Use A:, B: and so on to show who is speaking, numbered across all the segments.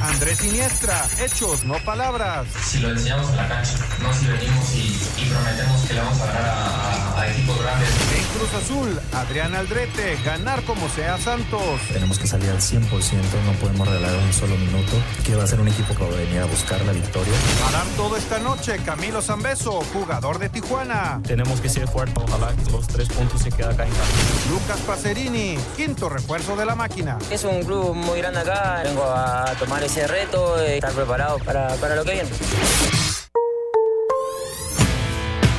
A: Andrés Siniestra, hechos, no palabras.
B: Si lo enseñamos en la cancha, no si venimos y, prometemos que le vamos a ganar a, equipos grandes.
A: En Cruz Azul, Adrián Aldrete, ganar como sea Santos.
C: Tenemos que salir al 100%, no podemos regalar un solo minuto, que va a ser un equipo que va a venir a buscar la victoria.
A: A dar todo esta noche, Camilo Zambeso, jugador de Tijuana.
D: Tenemos que ser fuertes, ojalá que los tres puntos se queden acá en casa.
A: Lucas Pacerini, quinto refuerzo de la máquina.
E: Es un club muy grande acá, vengo a tomar ese reto y estar preparado para, para lo que viene.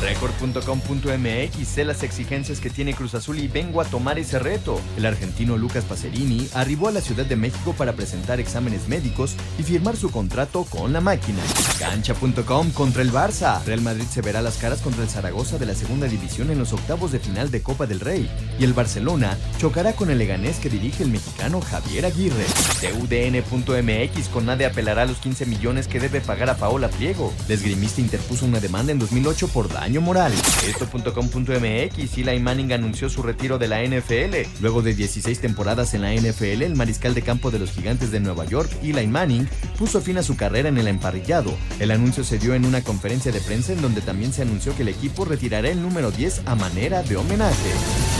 F: Record.com.mx sé las exigencias que tiene Cruz Azul y vengo a tomar ese reto. El argentino Lucas Pacerini arribó a la Ciudad de México para presentar exámenes médicos y firmar su contrato con la máquina. Cancha.com contra el Barça. Real Madrid se verá las caras contra el Zaragoza de la segunda división en los octavos de final de Copa del Rey. Y el Barcelona chocará con el Leganés que dirige el mexicano Javier Aguirre. TUDN.mx con nadie apelará los 15 millones que debe pagar a Paola Pliego. El esgrimista interpuso una demanda en 2008 por daño moral. Esto.com.mx, Eli Manning anunció su retiro de la NFL. Luego de 16 temporadas en la NFL, el mariscal de campo de los gigantes de Nueva York, Eli Manning, puso fin a su carrera en el emparrillado. El anuncio se dio en una conferencia de prensa en donde también se anunció que el equipo retirará el número 10 a manera de homenaje.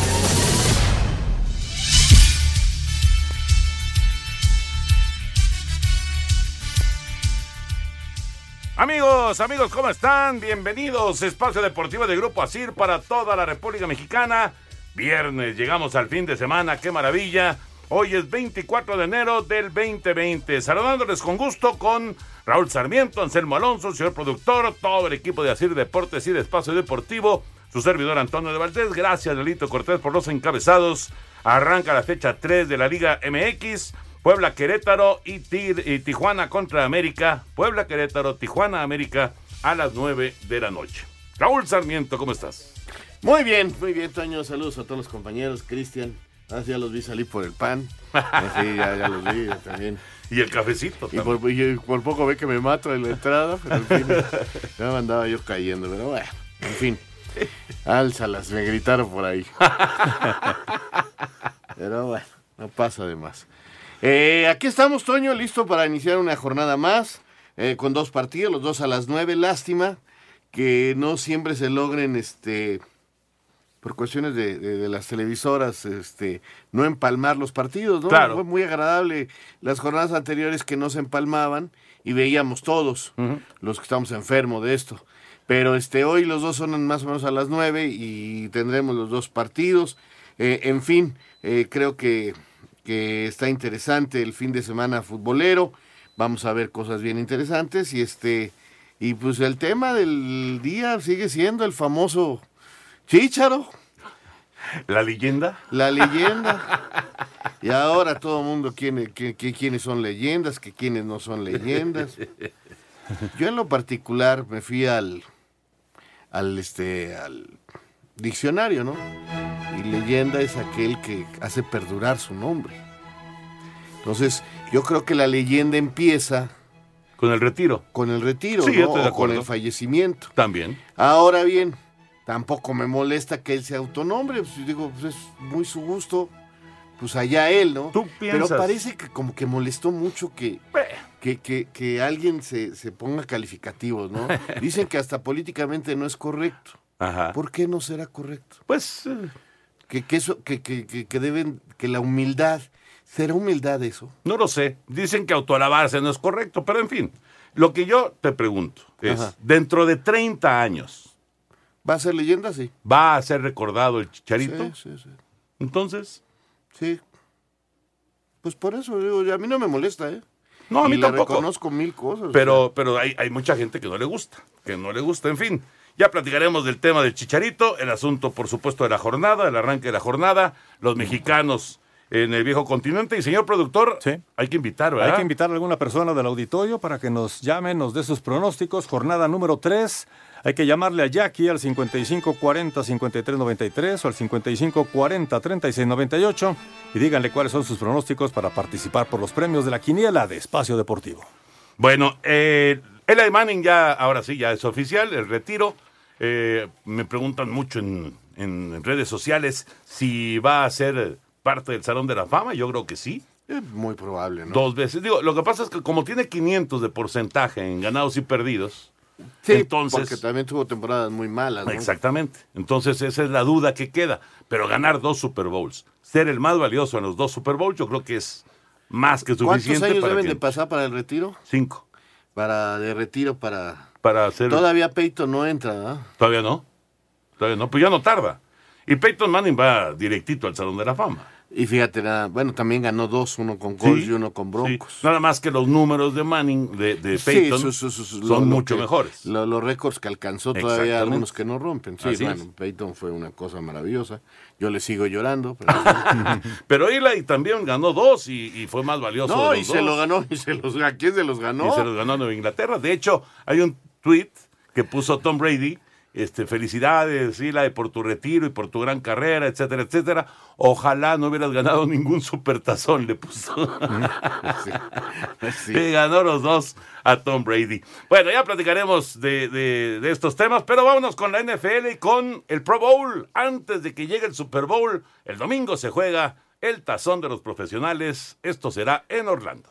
G: Amigos, amigos, ¿cómo están? Bienvenidos, Espacio Deportivo de Grupo Asir para toda la República Mexicana. Viernes, llegamos al fin de semana, qué maravilla. Hoy es 24 de enero del 2020. Saludándoles con gusto con Raúl Sarmiento, Anselmo Alonso, señor productor, todo el equipo de Asir Deportes y de Espacio Deportivo, su servidor Antonio de Valdés. Gracias, Delito Cortés, por los encabezados. Arranca la fecha 3 de la Liga MX. Puebla Querétaro y, Tijuana contra América. Puebla Querétaro, Tijuana América a las 9 de la noche. Raúl Sarmiento, ¿cómo estás?
H: Muy bien, muy bien, Toño. Saludos a todos los compañeros. Cristian, ah, ya los vi salir por el pan. Sí, ya, los vi también.
G: Y el cafecito.
H: Y por, poco ve que me mato en la entrada, pero en fin, ya me andaba yo cayendo, pero bueno, en fin. Álzalas, me gritaron por ahí. Pero bueno, no pasa de más. Eh, aquí estamos, Toño, listo para iniciar una jornada más, eh, con dos partidos, los dos a las nueve. Lástima que no siempre se logren, este, por cuestiones de, las televisoras, este, no empalmar los partidos, ¿no? Fue muy agradable las jornadas anteriores que no se empalmaban y veíamos todos, los que estamos enfermos de esto. Pero este, hoy los dos son más o menos a las nueve y tendremos los dos partidos. Eh, en fin, creo que que está interesante el fin de semana futbolero. Vamos a ver cosas bien interesantes y este y pues el tema del día sigue siendo el famoso Chícharo.
G: ¿La leyenda?
H: La leyenda. y ahora todo el mundo quiere que, quiénes son leyendas, que quiénes no son leyendas. Yo en lo particular me fui al al este al diccionario, ¿no? Y leyenda es aquel que hace perdurar su nombre. Entonces, yo creo que la leyenda empieza...
G: Con el retiro.
H: Con el retiro, ¿no? o con el fallecimiento.
G: También.
H: Ahora bien, tampoco me molesta que él se autonombre. Pues, digo, pues es muy su gusto. Pues allá él, ¿no?
G: ¿Tú
H: Pero parece que como que molestó mucho que, que, que, que, alguien se, se ponga calificativos, ¿no? Dicen que hasta políticamente no es correcto. Ajá. ¿Por qué no será correcto?
G: Pues... Eh,
H: que, que, eso, que, que, que, deben, que la humildad, ¿será humildad eso?
G: No lo sé. Dicen que autoalabarse no es correcto, pero en fin. Lo que yo te pregunto es, dentro de 30 años...
H: ¿Va a ser leyenda? Sí.
G: ¿Va a ser recordado el Chicharito?
H: Sí, sí, sí.
G: Entonces...
H: Sí. Pues por eso, digo, a mí no me molesta, ¿eh?
G: No, a mí tampoco.
H: reconozco mil cosas.
G: Pero, pero hay, hay mucha gente que no le gusta, que no le gusta, en fin. Ya platicaremos del tema del Chicharito, el asunto, por supuesto, de la jornada, el arranque de la jornada, los mexicanos en el viejo continente. Y señor productor, hay que invitar, ¿verdad?
I: Hay que invitar a alguna persona del auditorio para que nos llame, nos dé sus pronósticos. Jornada número 3. Hay que llamarle a Jackie al 5540-5393 o al 5540-3698 y díganle cuáles son sus pronósticos para participar por los premios de la quiniela de Espacio Deportivo.
G: Bueno, eh, Eli Manning ya, ahora sí, ya es oficial, el retiro. Eh, me preguntan mucho en, en redes sociales si va a ser parte del Salón de la Fama. Yo creo que sí.
H: Es muy probable, ¿no?
G: Dos veces. Digo, lo que pasa es que como tiene 500 de porcentaje en ganados y perdidos,
H: Sí,
G: entonces...
H: porque también tuvo temporadas muy malas. ¿no?
G: Exactamente. Entonces esa es la duda que queda. Pero ganar dos Super Bowls, ser el más valioso en los dos Super Bowls, yo creo que es más que
H: ¿Cuántos
G: suficiente.
H: años
G: para
H: deben
G: que-
H: de pasar para el retiro?
G: Cinco.
H: Para de retiro para...
G: Para hacer...
H: Todavía Peyton no entra, ¿no?
G: Todavía no. Todavía no. Pues ya no tarda. Y Peyton Manning va directito al Salón de la Fama.
H: Y fíjate, nada, bueno, también ganó dos, uno con Colts
G: Sí,
H: y uno con Broncos.
G: Sí. Nada más que los números de Manning, de, Peyton,
H: su- su- su- su-
G: son
H: lo- lo
G: mucho
H: que-
G: mejores.
H: lo- los récords que alcanzó todavía algunos que no rompen. Sí,
G: Así
H: bueno,
G: es.
H: Peyton fue una cosa maravillosa. Yo le sigo llorando. Pero,
G: Pero Eli también ganó dos y, y fue más valioso.
H: no,
G: de
H: y
G: los
H: se
G: dos.
H: lo ganó. Y se los, ¿A quién se los ganó?
G: Y se los ganó Nueva Inglaterra. De hecho, hay un tweet que puso Tom Brady. Este, felicidades, Eli, por tu retiro y por tu gran carrera, etcétera, etcétera. Ojalá no hubieras ganado ningún supertazón, le puso.
H: Sí.
G: Y ganó los dos a Tom Brady. Bueno, ya platicaremos de, de- de estos temas, pero vámonos con la NFL y con el Pro Bowl. Antes de que llegue el Super Bowl, el domingo se juega el tazón de los profesionales. Esto será en Orlando.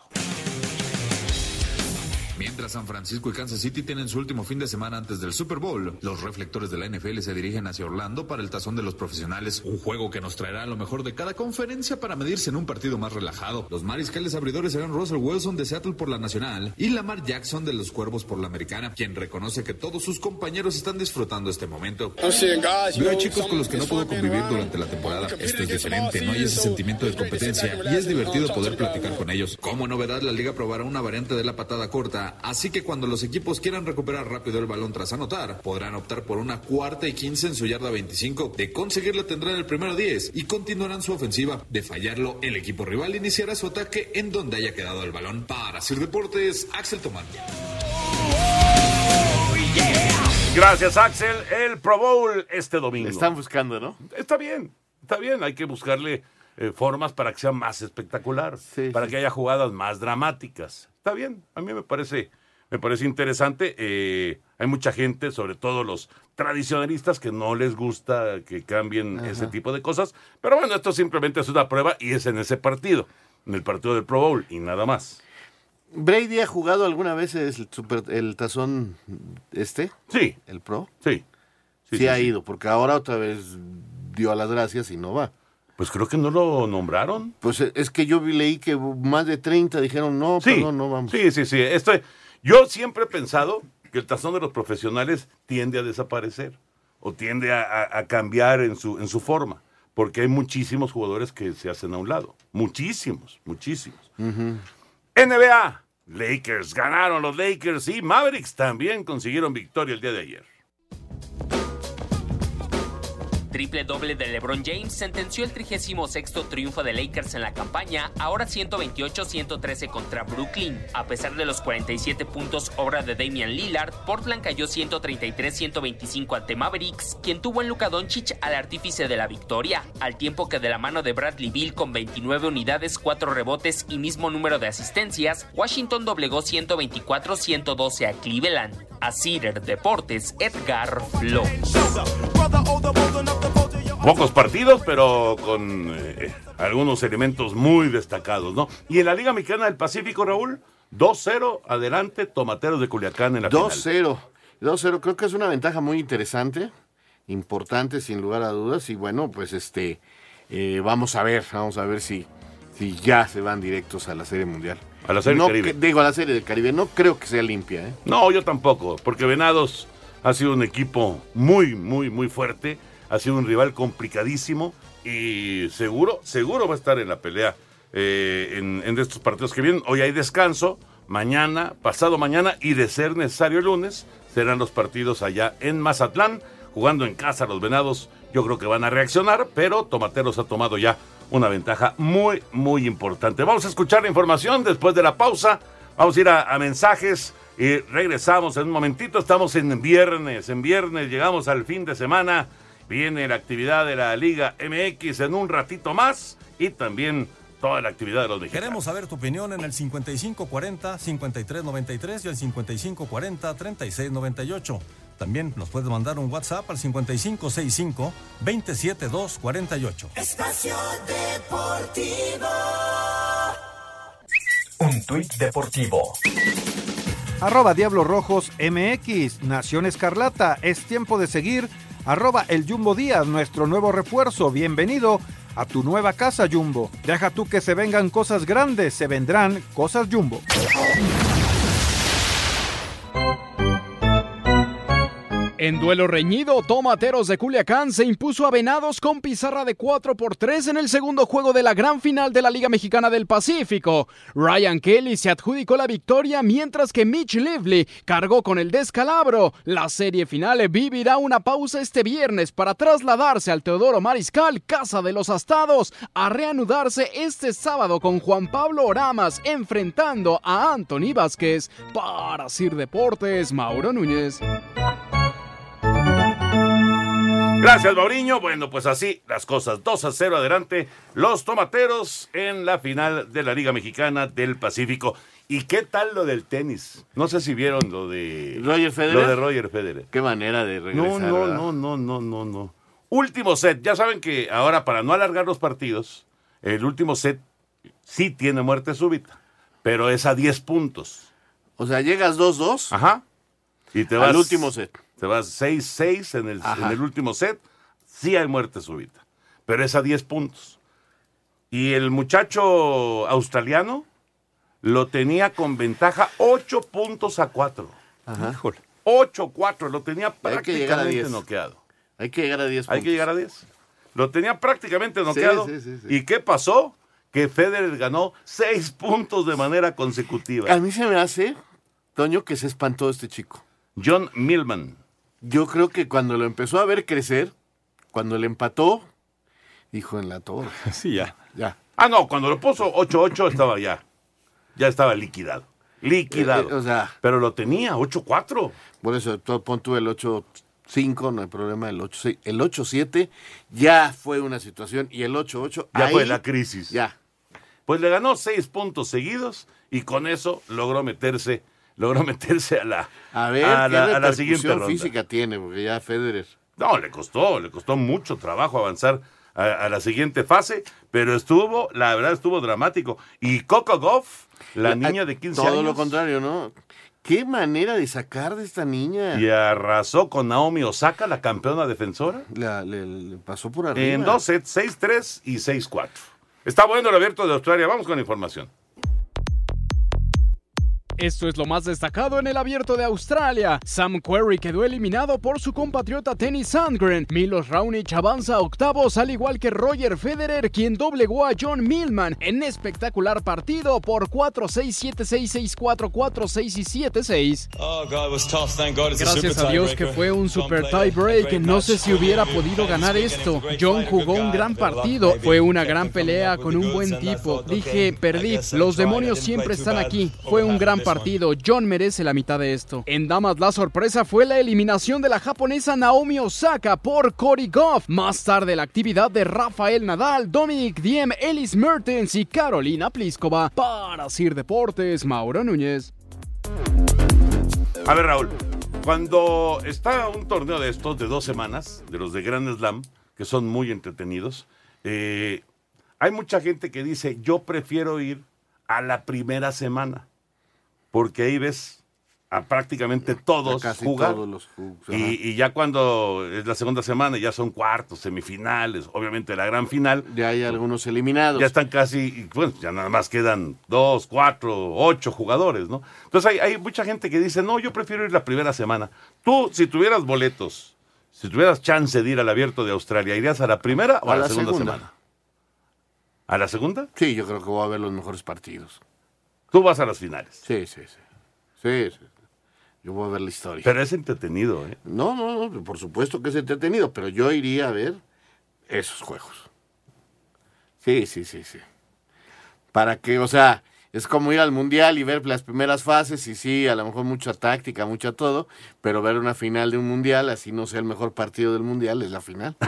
J: Mientras San Francisco y Kansas City tienen su último fin de semana antes del Super Bowl, los reflectores de la NFL se dirigen hacia Orlando para el tazón de los profesionales, un juego que nos traerá lo mejor de cada conferencia para medirse en un partido más relajado. Los mariscales abridores serán Russell Wilson de Seattle por la Nacional y Lamar Jackson de los Cuervos por la Americana, quien reconoce que todos sus compañeros están disfrutando este momento. Veo a chicos con los que no puedo convivir durante la temporada. Esto es diferente, no hay ese sentimiento de competencia y es divertido poder platicar con ellos. Como novedad, la liga probará una variante de la patada corta, así que cuando los equipos quieran recuperar rápido el balón tras anotar, podrán optar por una cuarta y 15 en su yarda 25. De conseguirlo tendrán el primero 10 y continuarán su ofensiva. De fallarlo, el equipo rival iniciará su ataque en donde haya quedado el balón. Para Sir Deportes, Axel Tomán.
G: Gracias, Axel. El Pro Bowl este domingo.
H: Están buscando, ¿no?
G: Está bien, está bien. Hay que buscarle eh, formas para que sea más espectacular, para que haya jugadas más dramáticas. Está bien, a mí me parece, me parece interesante. Eh, hay mucha gente, sobre todo los tradicionalistas, que no les gusta que cambien
H: Ajá.
G: ese tipo de cosas. Pero bueno, esto simplemente es una prueba y es en ese partido, en el partido del Pro Bowl y nada más.
H: ¿Brady ha jugado alguna vez el, super, el tazón este?
G: Sí.
H: ¿El Pro?
G: Sí.
H: Sí,
G: sí,
H: ha
G: sí.
H: ido, porque ahora otra vez dio a las gracias y no va.
G: Pues creo que no lo nombraron.
H: Pues eh, es que yo leí que más de 30 dijeron, no,
G: Sí,
H: perdón, no vamos.
G: Sí, sí, sí. Esto, yo siempre he pensado que el tazón de los profesionales tiende a desaparecer o tiende a, a- a cambiar en su, en su forma, porque hay muchísimos jugadores que se hacen a un lado. Muchísimos, muchísimos. NBA, Lakers, ganaron los Lakers y Mavericks también consiguieron victoria el día de ayer.
K: Triple doble de LeBron James sentenció el 36 triunfo de Lakers en la campaña, ahora 128-113 contra Brooklyn. A pesar de los 47 puntos obra de Damian Lillard, Portland cayó 133-125 ante Mavericks, quien tuvo en Luka Doncic al artífice de la victoria, al tiempo que de la mano de Bradley Bill con 29 unidades, 4 rebotes y mismo número de asistencias, Washington doblegó 124-112 a Cleveland. A Cider Deportes, Edgar Flores.
G: Pocos partidos, pero con eh, algunos elementos muy destacados, ¿no? Y en la Liga Mexicana del Pacífico, Raúl, 2-0, adelante, Tomateros de Culiacán en la final.
H: 2-0. 2-0, creo que es una ventaja muy interesante, importante sin lugar a dudas. Y bueno, pues este, eh, vamos a ver, vamos a ver si, si ya se van directos a la Serie Mundial.
G: A la Serie
H: No
G: Caribe.
H: que- digo, a la Serie del Caribe. No creo que sea limpia, ¿eh?
G: No, yo tampoco, porque Venados ha sido un equipo muy, muy, muy fuerte, ha sido un rival complicadísimo y seguro, seguro va a estar en la pelea eh, en, estos partidos que vienen. Hoy hay descanso, mañana, pasado mañana y de ser necesario el lunes, serán los partidos allá en Mazatlán, jugando en casa los Venados. Yo creo que van a reaccionar, pero Tomateros ha tomado ya una ventaja muy, muy importante. Vamos a escuchar la información después de la pausa. Vamos a ir a mensajes y regresamos en un momentito. Estamos en viernes, en viernes llegamos al fin de semana. Viene la actividad de la Liga MX en un ratito más y también toda la actividad de los mexicanos.
I: Queremos saber tu opinión en el 5540-5393 y el 5540-3698. También nos puedes mandar un WhatsApp al 5565-27248.
L: Espacio Deportivo.
F: Un tuit deportivo.
A: Arroba Diablos Rojos MX, Nación Escarlata, es tiempo de seguir. Arroba el Jumbo Díaz, nuestro nuevo refuerzo, bienvenido a tu nueva casa Jumbo. Deja tú que se vengan cosas grandes, se vendrán cosas Jumbo.
M: En duelo reñido, Tomateros de Culiacán se impuso a Venados con pizarra de 4 por 3 en el segundo juego de la gran final de la Liga Mexicana del Pacífico. Ryan Kelly se adjudicó la victoria mientras que Mitch Lively cargó con el descalabro. La serie final vivirá una pausa este viernes para trasladarse al Teodoro Mariscal, Casa de los Astados, a reanudarse este sábado con Juan Pablo Oramas enfrentando a Anthony Vázquez. Para Sir Deportes, Mauro Núñez.
G: Gracias, Mauriño. Bueno, pues así las cosas. 2 a 0 adelante. Los tomateros en la final de la Liga Mexicana del Pacífico. ¿Y qué tal lo del tenis? No sé si vieron lo de
H: Roger Federer.
G: Lo de Roger Federer.
H: Qué manera de regresar.
G: No, no,
H: ¿verdad?
G: no, no, no, no, no. Último set. Ya saben que ahora, para no alargar los partidos, el último set sí tiene muerte súbita, pero es a 10 puntos.
H: O sea, llegas 2-2.
G: Ajá. Y te vas.
H: Al último set.
G: Te vas 6-6 en el, en el último set. Sí hay muerte súbita, pero es a 10 puntos. Y el muchacho australiano lo tenía con ventaja 8 puntos a 4.
H: Ajá.
G: 8-4, lo tenía
H: Hay que llegar a
G: prácticamente
H: 10.
G: noqueado.
H: Hay que llegar a 10
G: Hay
H: puntos.
G: que llegar a 10. Lo tenía prácticamente noqueado.
H: sí, sí, sí.
G: ¿Y qué pasó? Que Federer ganó 6 puntos de manera consecutiva.
H: A mí se me hace, Toño, que se espantó este chico.
G: John Millman.
H: Yo creo que cuando lo empezó a ver crecer, cuando le empató, dijo en la torre.
I: Sí, ya.
H: Ya.
G: Ah, no, cuando lo puso 8-8 estaba ya. Ya estaba liquidado. Liquidado.
H: Eh, eh, o sea-
G: Pero lo tenía 8-4.
H: Por eso, tú pon tú el 8-5, no hay problema, el 8-6. El 8-7 ya fue una situación y el 8-8
G: Ya
H: ahí,
G: fue la crisis.
H: Ya.
G: Pues le ganó 6 puntos seguidos y con eso logró meterse, logró meterse a la,
H: A ver,
G: a
H: qué
G: la, a la siguiente ronda.
H: física tiene, porque ya Federer.
G: No, le costó, le costó mucho trabajo avanzar a, a la siguiente fase, pero estuvo, la verdad estuvo dramático. Y Coco Goff, la niña de 15
H: Todo
G: años,
H: lo contrario, ¿no? Qué manera de sacar de esta niña.
G: y arrasó con Naomi Osaka, la campeona defensora,
H: La- le, le pasó por arriba.
G: en dos sets, 6-3 y 6-4. Está bueno el abierto de Australia, vamos con la información.
M: Esto es lo más destacado en el abierto de Australia. Sam Querrey quedó eliminado por su compatriota Tennis Sandgren. Milos Raonic avanza a octavos, al igual que Roger Federer, quien doblegó a John Millman en espectacular partido por 4-6, 7-6, 6-4, 4-6 y 7-6.
N: Oh, God, it was tough. Thank God it's a
M: Gracias a Dios que fue un super tie break. No sé si hubiera podido ganar esto. John jugó un gran partido. Fue una gran pelea con un buen tipo. Dije, perdí. Los demonios siempre están aquí. Fue un gran
N: one?
M: Partido. John merece la mitad de esto. En damas, la sorpresa fue la eliminación de la japonesa Naomi Osaka por Cory Goff. Más tarde, la actividad de Rafael Nadal, Dominic Diem, Ellis Mertens y Carolina Pliskova. Para Sir Deportes, Mauro Núñez.
G: A ver, Raúl, cuando está un torneo de estos de dos semanas, de los de Grand Slam, que son muy entretenidos, eh, hay mucha gente que dice, yo prefiero ir a la primera semana, porque ahí ves a prácticamente todos jugar.
H: todos los
G: y, y ya cuando es la segunda semana, ya son cuartos, semifinales, obviamente la gran final.
H: Ya hay algunos eliminados.
G: Ya están casi, bueno, ya nada más quedan dos, cuatro, ocho jugadores, ¿no? Entonces hay, hay mucha gente que dice, no, yo prefiero ir la primera semana. Tú, si tuvieras boletos, si tuvieras chance de ir al abierto de Australia, ¿irías a la primera o a, la, segunda, semana? ¿A la segunda?
H: Sí, yo creo que voy a ver los mejores partidos.
G: Tú vas a las finales.
H: Sí, sí, sí. Sí, sí. Yo voy a ver la historia.
G: Pero es entretenido, ¿eh?
H: No, no, no, por supuesto que es entretenido, pero yo iría a ver esos juegos. Sí, sí, sí, sí. Para que, o sea, es como ir al mundial y ver las primeras fases y sí, a lo mejor mucha táctica, mucha todo, pero ver una final de un mundial, así no sea el mejor partido del mundial, es la final.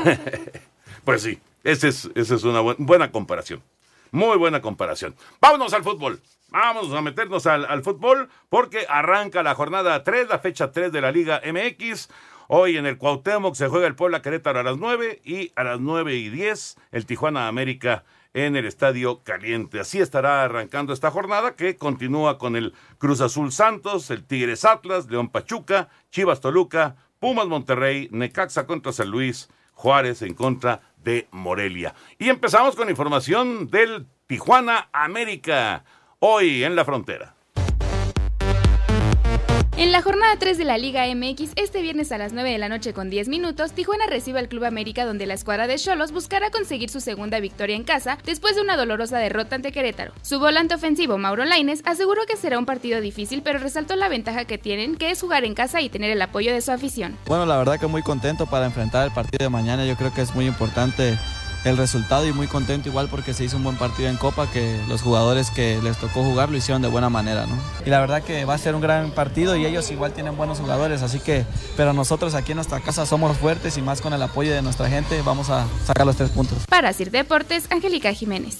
G: Pues sí, esa es, esa es una buen- buena comparación. Muy buena comparación. Vámonos al fútbol. Vamos a meternos al, al fútbol porque arranca la jornada 3, la fecha 3 de la Liga MX. Hoy en el Cuauhtémoc se juega el Puebla Querétaro a las 9 y a las 9 y 10 el Tijuana América en el Estadio Caliente. Así estará arrancando esta jornada que continúa con el Cruz Azul Santos, el Tigres Atlas, León Pachuca, Chivas Toluca, Pumas Monterrey, Necaxa contra San Luis, Juárez en contra de Morelia. Y empezamos con información del Tijuana América, hoy en la frontera.
O: En la jornada 3 de la Liga MX, este viernes a las 9 de la noche con 10 minutos, Tijuana recibe al Club América donde la escuadra de Cholos buscará conseguir su segunda victoria en casa después de una dolorosa derrota ante Querétaro. Su volante ofensivo, Mauro Laines, aseguró que será un partido difícil, pero resaltó la ventaja que tienen, que es jugar en casa y tener el apoyo de su afición.
P: Bueno, la verdad que muy contento para enfrentar el partido de mañana. Yo creo que es muy importante el resultado y muy contento igual porque se hizo un buen partido en Copa, que los jugadores que les tocó jugar lo hicieron de buena manera, ¿no? Y la verdad que va a ser un gran partido y ellos igual tienen buenos jugadores, así que, pero nosotros aquí en nuestra casa somos fuertes y más con el apoyo de nuestra gente vamos a sacar los tres puntos.
O: Para Sir Deportes, Angélica Jiménez.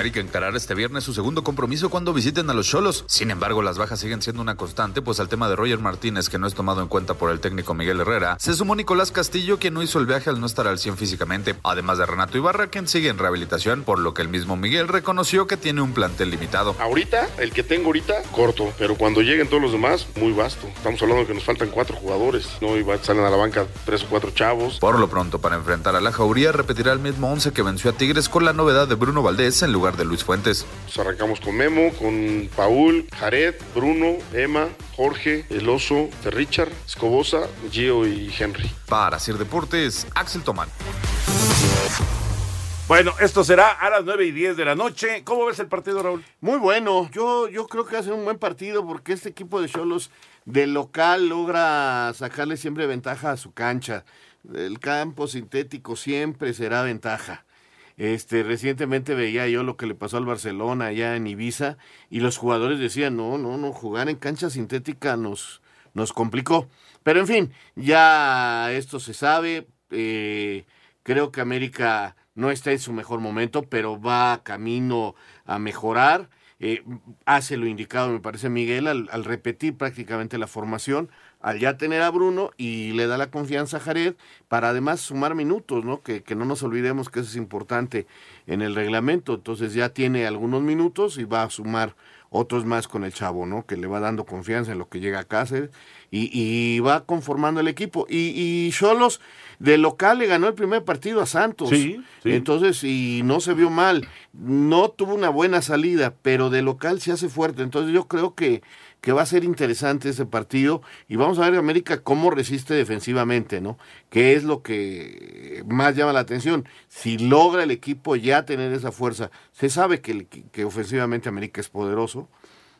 J: América encarará este viernes su segundo compromiso cuando visiten a los Cholos. Sin embargo, las bajas siguen siendo una constante, pues al tema de Roger Martínez, que no es tomado en cuenta por el técnico Miguel Herrera, se sumó Nicolás Castillo, quien no hizo el viaje al no estar al 100 físicamente, además de Renato Ibarra, quien sigue en rehabilitación, por lo que el mismo Miguel reconoció que tiene un plantel limitado.
Q: Ahorita, el que tengo ahorita, corto, pero cuando lleguen todos los demás, muy vasto. Estamos hablando de que nos faltan cuatro jugadores, ¿no? Y salen a la banca tres o cuatro chavos.
J: Por lo pronto, para enfrentar a la Jauría, repetirá el mismo 11 que venció a Tigres con la novedad de Bruno Valdés en lugar de Luis Fuentes.
Q: Pues arrancamos con Memo, con Paul, Jared, Bruno, Emma, Jorge, El Oso, Richard, Escobosa, Gio y Henry.
J: Para Sir Deportes, Axel Tomán.
G: Bueno, esto será a las 9 y 10 de la noche. ¿Cómo ves el partido, Raúl?
H: Muy bueno, yo, yo creo que va a ser un buen partido porque este equipo de Cholos de local logra sacarle siempre ventaja a su cancha. El campo sintético siempre será ventaja. Este, recientemente veía yo lo que le pasó al Barcelona allá en Ibiza y los jugadores decían, no, no, no, jugar en cancha sintética nos, nos complicó. Pero en fin, ya esto se sabe. eh, creo que América no está en su mejor momento, pero va camino a mejorar. Eh, hace lo indicado, me parece, Miguel, al, al repetir prácticamente la formación, al ya tener a Bruno y le da la confianza a Jared para además sumar minutos, ¿no? Que, que no nos olvidemos que eso es importante en el reglamento. Entonces ya tiene algunos minutos y va a sumar otros más con el chavo, ¿no? Que le va dando confianza en lo que llega a Cáceres y, y va conformando el equipo. Y, y Cholos de local le ganó el primer partido a Santos.
G: Sí, sí.
H: Entonces, y no se vio mal. No tuvo una buena salida, pero de local se hace fuerte. Entonces yo creo que, que va a ser interesante ese partido y vamos a ver América cómo resiste defensivamente, ¿no? Que es lo que más llama la atención. Si logra el equipo ya tener esa fuerza, se sabe que, que ofensivamente América es poderoso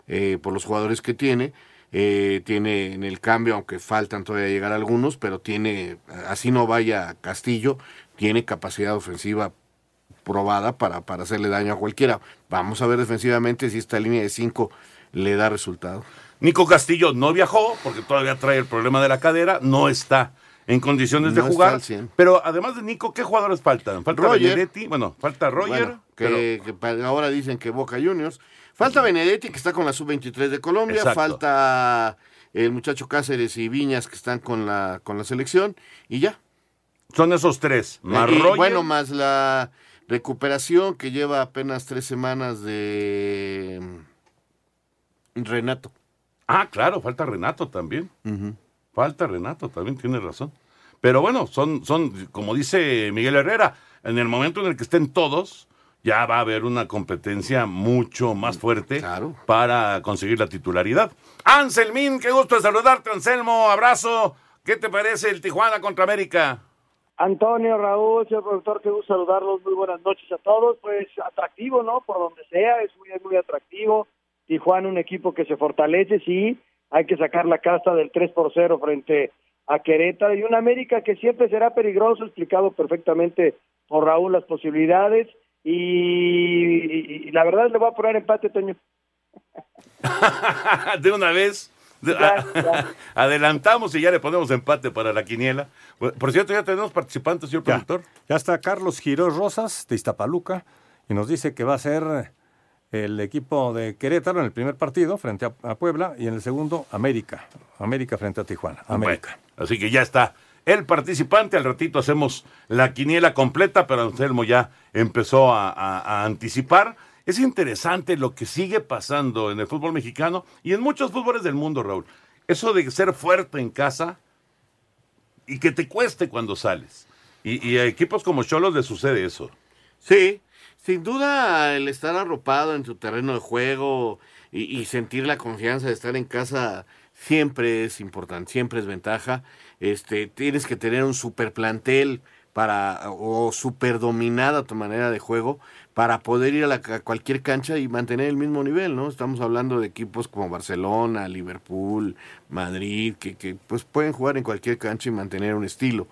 H: eh, por los jugadores que tiene. eh, tiene en el cambio, aunque faltan todavía llegar algunos, pero tiene, así no vaya Castillo, tiene capacidad ofensiva probada para, para hacerle daño a cualquiera. Vamos a ver defensivamente si esta línea de cinco le da resultado.
G: Nico Castillo no viajó porque todavía trae el problema de la cadera, no está en condiciones de
H: No
G: jugar.
H: al 100.
G: Pero además de Nico, ¿qué jugadores faltan? Falta
H: Roger.
G: Benedetti, bueno, falta Roger,
H: Bueno, que, ahora dicen que Boca Juniors. Falta Benedetti, que está con la sub-23 de Colombia.
G: Exacto.
H: Falta el muchacho Cáceres y Viñas, que están con la, con la selección. Y ya.
G: Son esos tres. Más
H: Eh, y, bueno, más la recuperación que lleva apenas tres semanas de Renato.
G: Ah, claro, falta Renato también. Falta Renato, también tiene razón. Pero bueno, son, son, como dice Miguel Herrera, en el momento en el que estén todos, ya va a haber una competencia mucho más fuerte para conseguir la titularidad. Anselmín, qué gusto de saludarte, Anselmo, abrazo. ¿Qué te parece el Tijuana contra América?
R: Antonio, Raúl, señor productor, qué gusto saludarlos. Muy buenas noches a todos. Pues atractivo, ¿no? Por donde sea, es muy, muy atractivo. Tijuana, un equipo que se fortalece, sí, hay que sacar la casta del 3 por 0 frente a Querétaro y un América que siempre será peligroso, explicado perfectamente por Raúl las posibilidades y, y la verdad le voy a poner empate, Toño.
G: de una vez. De- Adelantamos y ya le ponemos empate para la quiniela. Por cierto, ya tenemos participantes, señor productor.
I: Ya está Carlos Girós Rosas de Iztapaluca y nos dice que va a ser el equipo de Querétaro en el primer partido frente a, a Puebla y en el segundo América. América frente a Tijuana. América.
G: Bueno, así que ya está el participante. Al ratito hacemos la quiniela completa, pero Anselmo ya empezó a, a- a anticipar. Es interesante lo que sigue pasando en el fútbol mexicano y en muchos fútboles del mundo, Raúl. Eso de ser fuerte en casa y que te cueste cuando sales. Y, y a equipos como Cholos le sucede eso.
H: Sí, sin duda el estar arropado en tu terreno de juego y, sentir la confianza de estar en casa siempre es importante, siempre es ventaja. Este, tienes que tener un super plantel para o super dominada tu manera de juego para poder ir a, la, a cualquier cancha y mantener el mismo nivel, ¿no? Estamos hablando de equipos como Barcelona, Liverpool, Madrid, que, que pues pueden jugar en cualquier cancha y mantener un estilo.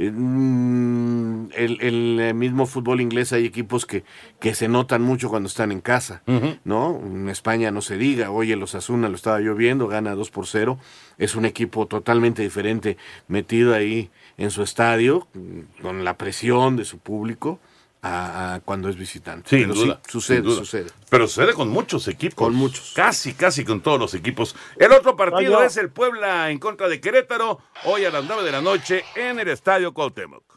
H: Eh, mm, el, el, eh, mismo fútbol inglés hay equipos que, que se notan mucho cuando están en casa, ¿no? En España no se diga, oye, los Asuna lo estaba yo viendo, gana 2 por 0, es un equipo totalmente diferente, metido ahí en su estadio, con la presión de su público, a, a cuando es visitante.
G: Sin
H: Pero
G: duda,
H: sí, sucede,
G: sin duda.
H: sucede.
G: Pero sucede con muchos equipos.
H: Con muchos.
G: Casi, casi con todos los equipos. El otro partido es el Puebla en contra de Querétaro, hoy a las 9 de la noche en el Estadio Cuauhtémoc.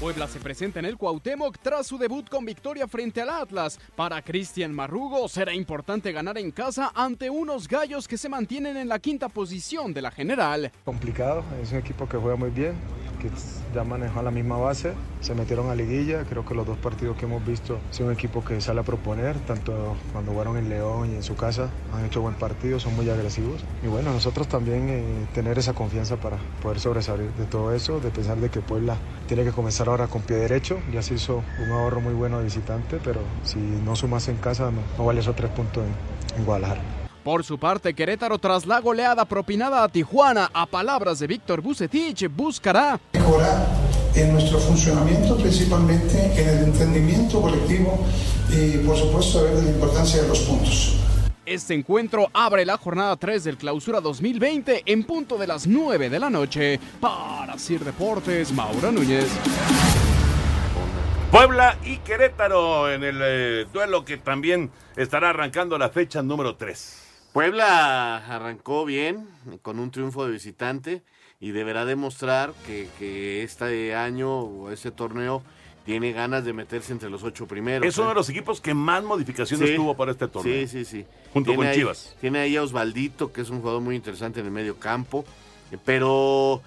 M: Puebla se presenta en el Cuauhtémoc tras su debut con victoria frente al Atlas. Para Cristian Marrugo será importante ganar en casa ante unos gallos que se mantienen en la quinta posición de la general.
S: complicado, es un equipo que juega muy bien, que ya manejó la misma base, se metieron a liguilla, creo que los dos partidos que hemos visto son un equipo que sale a proponer, tanto cuando jugaron en León y en su casa, han hecho buen partido, son muy agresivos y bueno, nosotros también eh, tener esa confianza para poder sobresalir de todo eso, de pensar de que Puebla tiene que comenzar ahora con pie derecho, ya se hizo un ahorro muy bueno de visitante, pero si no sumas en casa no, no vale esos tres puntos en, en Guadalajara.
M: Por su parte, Querétaro, tras la goleada propinada a Tijuana, a palabras de Víctor Bucetich, buscará
T: mejorar en nuestro funcionamiento, principalmente en el entendimiento colectivo y por supuesto ver de la importancia de los puntos.
M: Este encuentro abre la jornada 3 del Clausura 2020 en punto de las 9 de la noche. Para Sir Deportes, Maura Núñez.
G: Puebla y Querétaro en el eh, duelo que también estará arrancando la fecha número 3.
H: Puebla arrancó bien, con un triunfo de visitante, y deberá demostrar que, que este año o este torneo tiene ganas de meterse entre los ocho primeros.
G: Es uno
H: ¿eh?
G: de los equipos que más modificaciones
H: Sí.
G: tuvo para este torneo.
H: Sí, sí, sí.
G: Junto
H: Tiene
G: con
H: ahí-
G: Chivas.
H: Tiene ahí a Osvaldito, que es un jugador muy interesante en el medio campo, eh, pero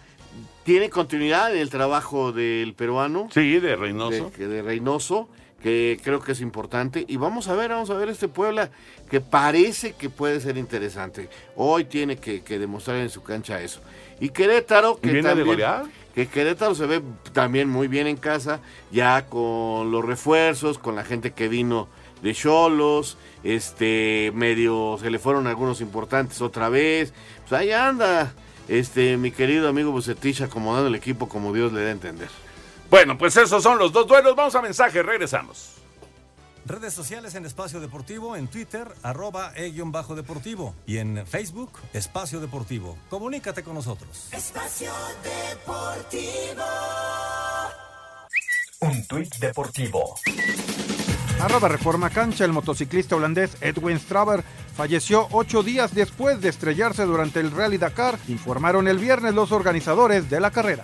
H: tiene continuidad en el trabajo del peruano.
G: Sí, de Reynoso.
H: De, de Reynoso, que creo que es importante. Y vamos a ver, vamos a ver este Puebla, que parece que puede ser interesante. Hoy tiene que, que demostrar en su cancha eso. Y Querétaro, que
G: ¿Viene de
H: también-
G: golear?
H: Que Querétaro se ve también muy bien en casa, ya con los refuerzos, con la gente que vino de Cholos, este, medio, se le fueron algunos importantes otra vez, pues ahí anda, este, mi querido amigo Bucetich acomodando el equipo como Dios le da a entender.
G: Bueno, pues esos son los dos duelos. Vamos a mensaje, regresamos.
I: Redes sociales en Espacio Deportivo, en Twitter, arroba e-bajo deportivo y en Facebook, Espacio Deportivo. Comunícate con nosotros.
L: Espacio Deportivo.
C: Un tuit deportivo.
A: Arroba Reforma Cancha, el motociclista holandés Edwin Straber falleció ocho días después de estrellarse durante el Rally Dakar, informaron el viernes los organizadores de la carrera.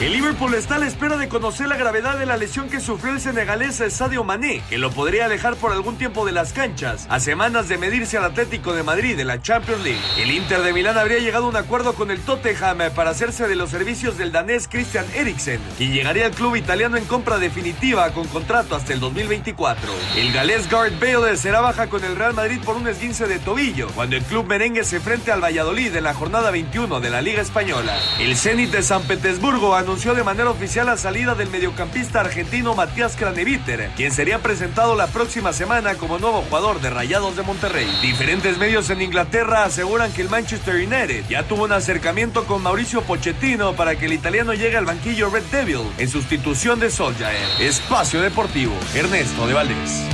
U: El Liverpool está a la espera de conocer la gravedad de la lesión que sufrió el senegalés Sadio Mané, que lo podría alejar por algún tiempo de las canchas, a semanas de medirse al Atlético de Madrid de la Champions League. El Inter de Milán habría llegado a un acuerdo con el Tottenham para hacerse de los servicios del danés Christian Eriksen, quien llegaría al club italiano en compra definitiva con contrato hasta el 2024. El galés Gareth Bale será baja con el Real Madrid por un esguince de tobillo, cuando el club merengue se enfrente al Valladolid en la jornada 21 de la Liga Española. El Zenit de San Petersburgo anunció anunció de manera oficial la salida del mediocampista argentino Matías Craneviter, quien sería presentado la próxima semana como nuevo jugador de Rayados de Monterrey. Diferentes medios en Inglaterra aseguran que el Manchester United ya tuvo un acercamiento con Mauricio Pochettino para que el italiano llegue al banquillo Red Devil en sustitución de Solskjaer. Espacio Deportivo, Ernesto de Valdés.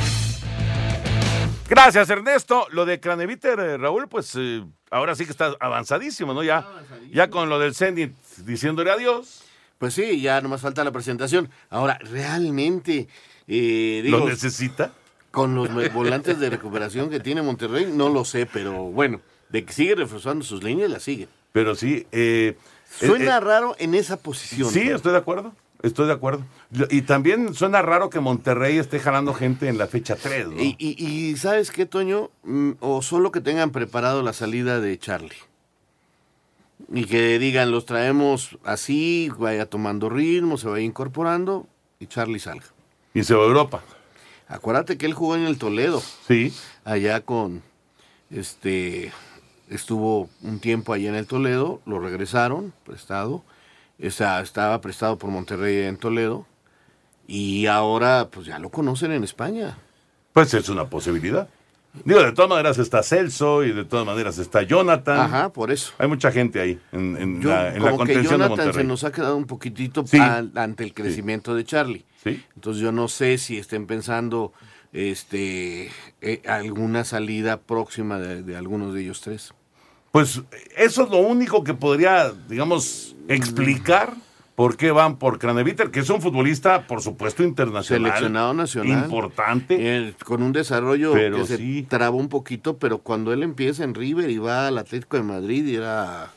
G: Gracias, Ernesto. Lo de Craneviter, eh, Raúl, pues eh, ahora sí que está avanzadísimo, ¿no? Ya, ya con lo del Zenit diciéndole adiós.
H: Pues sí, ya nomás falta la presentación. Ahora, realmente, eh, digo,
G: ¿Lo necesita?
H: con los volantes de recuperación que tiene Monterrey, no lo sé, pero bueno, de que sigue reforzando sus líneas, la sigue.
G: Pero sí. eh,
H: Suena
G: eh,
H: raro en esa posición.
G: Sí, estoy de acuerdo. Estoy de acuerdo. Y también suena raro que Monterrey esté jalando gente en la fecha 3, ¿no?
H: Y, y- y ¿sabes qué, Toño? Mm, O solo que tengan preparado la salida de Charlie. Y que digan, los traemos así, vaya tomando ritmo, se vaya incorporando y Charlie salga.
G: Y se va a Europa.
H: Acuérdate que él jugó en el Toledo.
G: Sí.
H: Allá con, este, estuvo un tiempo allá en el Toledo, lo regresaron, prestado. O sea, estaba prestado por Monterrey en Toledo. Y ahora, pues ya lo conocen en España.
G: Pues es una posibilidad. Digo, de todas maneras está Celso y de todas maneras está Jonathan.
H: Ajá, por eso.
G: Hay mucha gente ahí en, en
H: Yo,
G: la, en la
H: como que
G: contención de
H: Jonathan
G: Monterrey.
H: se nos ha quedado un poquitito
G: Sí.
H: an- ante el crecimiento de Charlie.
G: Sí.
H: Entonces yo no sé si estén pensando este eh, alguna salida próxima de, de algunos de ellos tres.
G: Pues eso es lo único que podría, digamos, explicar por qué van por Craneviter, que es un futbolista, por supuesto, internacional.
H: Seleccionado nacional.
G: Importante.
H: Eh, con un desarrollo
G: Pero
H: que se trabó un poquito, pero cuando él empieza en River y va al Atlético de Madrid y era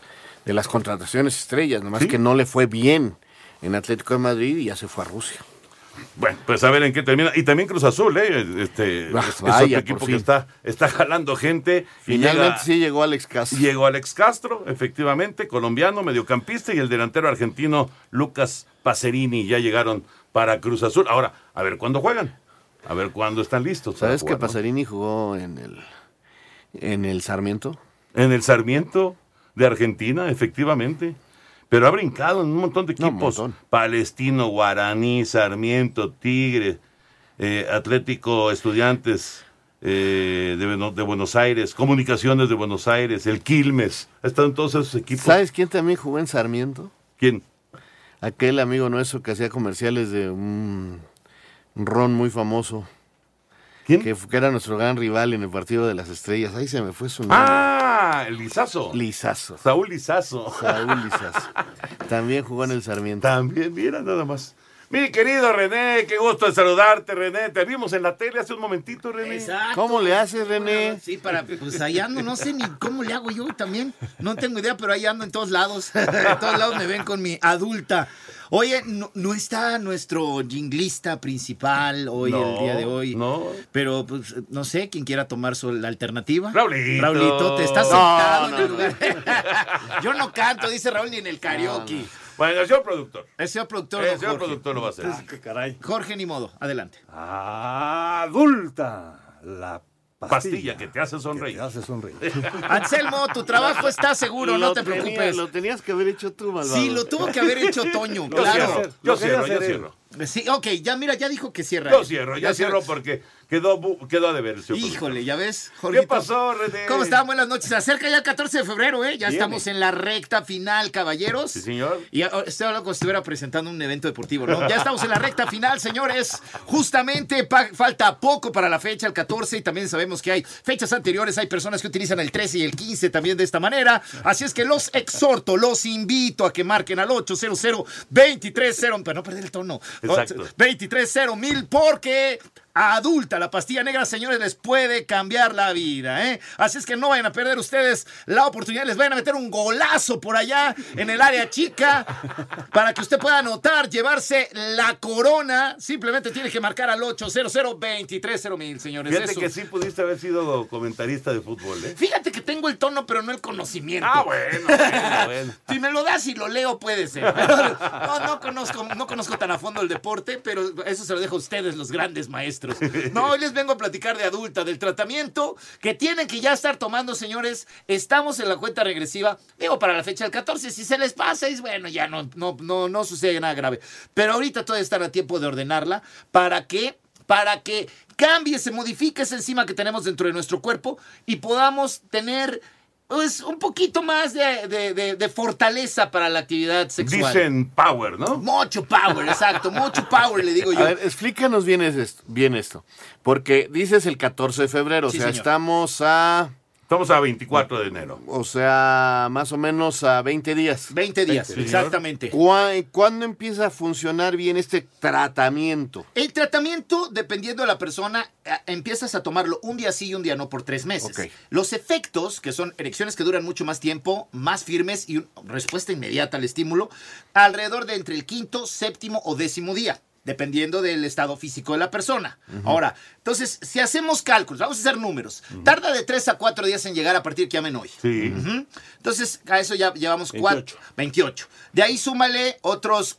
H: de las contrataciones estrellas, nomás
G: Sí.
H: que no le fue bien en Atlético de Madrid y ya se fue a Rusia.
G: Bueno, pues a ver en qué termina. Y también Cruz Azul, ¿eh? Este,
H: Ah,
G: es,
H: vaya,
G: otro equipo que está, está jalando gente. y
H: Finalmente
G: llega-
H: sí llegó Alex Castro.
G: Llegó Alex Castro, efectivamente, colombiano, mediocampista, y el delantero argentino Lucas Pacerini ya llegaron para Cruz Azul. Ahora, a ver cuándo juegan. A ver cuándo están listos.
H: ¿Sabes que
G: jugar, ¿no?
H: Pasarini jugó en el en el Sarmiento?
G: En el Sarmiento de Argentina, efectivamente. Pero ha brincado en un montón de
H: No,
G: equipos.
H: montón.
G: Palestino, Guaraní, Sarmiento, Tigre, eh, Atlético Estudiantes eh, de, de Buenos Aires, Comunicaciones de Buenos Aires, el Quilmes. Ha estado en todos esos equipos.
H: ¿Sabes quién también jugó en Sarmiento?
G: ¿Quién?
H: Aquel amigo nuestro que hacía comerciales de un ron muy famoso.
G: ¿Quién?
H: Que, era nuestro gran rival en el partido de las estrellas. Ahí se me fue su nombre.
G: Ah, el Lizazo.
H: Lizazo.
G: Saúl Lizazo.
H: Saúl Lizazo. También jugó en el Sarmiento.
G: También, mira nada más. Mi querido René, qué gusto de saludarte, René. Te vimos en la tele hace un momentito, René.
V: Exacto.
H: ¿Cómo le haces, René?
V: Sí, para, pues ahí ando, no sé ni cómo le hago yo también. No tengo idea, pero ahí ando en todos lados. en todos lados me ven con mi adulta. Oye, no, no está nuestro jinglista principal hoy,
G: No,
V: el día de hoy.
G: no.
V: Pero, pues, no sé, quién quiera tomar su- la alternativa.
G: Raulito.
V: Raulito, te estás
G: No,
V: sentado en el lugar. yo no canto, dice Raúl, ni en el karaoke.
G: Bueno, el señor productor.
V: El señor productor.
G: El señor
V: Jorge.
G: productor lo va a hacer.
I: qué caray.
V: Jorge, ni modo, adelante.
I: Adulta. La
G: Pastilla que te hace sonreír.
I: te hace sonreír.
V: Anselmo, tu trabajo está seguro, no te
H: tenía-
V: preocupes.
H: lo tenías que haber hecho tú, malvado.
V: Sí, lo tuvo que haber hecho Toño,
G: Yo
V: claro.
G: cierro, yo cierro, yo cierro.
V: Sí, ok, ya mira, ya dijo que cierra.
G: Yo cierro, ya cierro porque quedó, quedó a deber señor
V: Híjole, ya ves,
G: ¿Qué
V: Jorgito.
G: pasó, René?
V: ¿Cómo están? Buenas noches. Acerca ya el 14 de febrero, ¿eh? Ya estamos en la recta final, caballeros.
G: Sí, señor.
V: Y estoy hablando como si estuviera presentando un evento deportivo, ¿no? Ya estamos en la recta final, señores. Justamente falta poco para la fecha, el 14, y también sabemos que hay fechas anteriores, hay personas que utilizan el 13 y el 15 también de esta manera. Así es que los exhorto, los invito a que marquen al 800 230 para no perder el tono.
G: Exacto.
V: 23 mil porque adulta la pastilla negra, señores, les puede cambiar la vida, ¿eh? Así es que no vayan a perder ustedes la oportunidad, les vayan a meter un golazo por allá en el área chica para que usted pueda anotar, llevarse la corona. Simplemente tiene que marcar al 800 23 mil, señores.
G: Fíjate
V: Eso.
G: que sí pudiste haber sido comentarista de fútbol, ¿eh?
V: Fíjate que tengo el tono, pero no el conocimiento.
G: Ah, bueno, bueno, bueno.
V: Si me lo das y lo leo, puede ser. No, no conozco, no conozco tan a fondo el deporte, pero eso se lo dejo a ustedes, los grandes maestros. No, hoy les vengo a platicar de adulta, del tratamiento que tienen que ya estar tomando, señores. Estamos en la cuenta regresiva. Digo, para la fecha del 14, si se les pasa, es bueno, ya no, no, no, no sucede nada grave. Pero ahorita todavía están a tiempo de ordenarla para que para que cambie, se modifique esa enzima que tenemos dentro de nuestro cuerpo y podamos tener pues, un poquito más de, de- de- de fortaleza para la actividad sexual.
G: Dicen power, ¿no?
V: Mucho power, exacto, mucho power, le digo yo.
H: A ver, explícanos bien, es esto, bien esto. Porque dices el 14 de febrero,
V: Sí,
H: o sea,
V: señor.
H: estamos a...
G: Estamos a 24 de enero.
H: O sea, más o menos a 20 días.
V: 20 días, exactamente.
H: ¿Cuá- ¿Cuándo empieza a funcionar bien este tratamiento?
V: El tratamiento, dependiendo de la persona, eh, empiezas a tomarlo un día sí y un día no por tres meses. Los efectos, que son erecciones que duran mucho más tiempo, más firmes y respuesta inmediata al estímulo, alrededor de entre el quinto, séptimo o décimo día. Dependiendo del estado físico de la persona. Ahora, entonces, si hacemos cálculos, vamos a hacer números. Tarda de tres a cuatro días en llegar a partir que llamen hoy.
G: Sí.
V: Entonces, a eso ya llevamos cuatro. 28. De ahí súmale otros,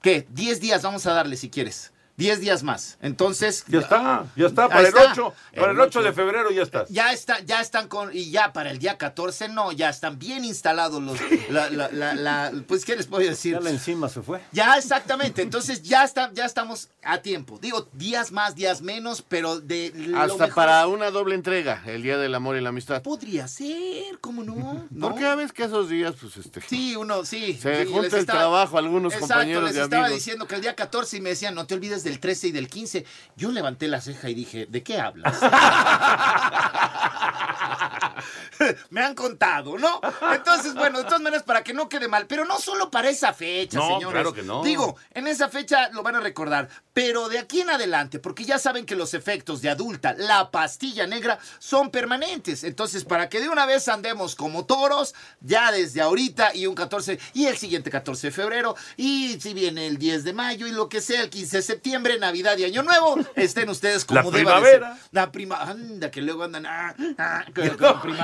V: ¿qué? 10 días vamos a darle si quieres. 10 días más. Entonces.
G: Ya está, ya está. Para el
V: está.
G: 8, para el 8 de febrero ya estás.
V: Ya está, ya están con, y ya para el día 14 no, ya están bien instalados los, la, la, la, la- pues, ¿qué les puedo decir?
I: Ya la enzima se fue.
V: Ya, exactamente. Entonces ya está, ya estamos a tiempo. Digo, días más, días menos, pero de lo
H: Hasta
V: mejor-
H: para una doble entrega, el Día del Amor y la Amistad.
V: Podría ser, ¿cómo no?
H: Porque ya ves que esos días, pues, este...
V: Sí, uno, sí.
H: Se
V: sí,
H: junta el
V: estaba-
H: trabajo, algunos
V: Exacto,
H: compañeros
V: les
H: de
V: estaba
H: amigos.
V: diciendo que el día 14 y me decían, no te olvides del 13 y del 15. Yo levanté la ceja y dije, ¿de qué hablas? me han contado, ¿no? Entonces, bueno, de todas maneras, para que no quede mal, pero no solo para esa fecha,
G: No,
V: señores.
G: claro que no.
V: Digo, en esa fecha lo van a recordar, pero de aquí en adelante, porque ya saben que los efectos de adulta, la pastilla negra, son permanentes. Entonces, para que de una vez andemos como toros, ya desde ahorita y un 14, y el siguiente 14 de febrero, y si viene el 10 de mayo y lo que sea, el 15 de septiembre, Navidad y Año Nuevo, estén ustedes como
G: La
V: deba de
G: primavera.
V: ser. La prima, anda, que luego andan ah, ah, con, con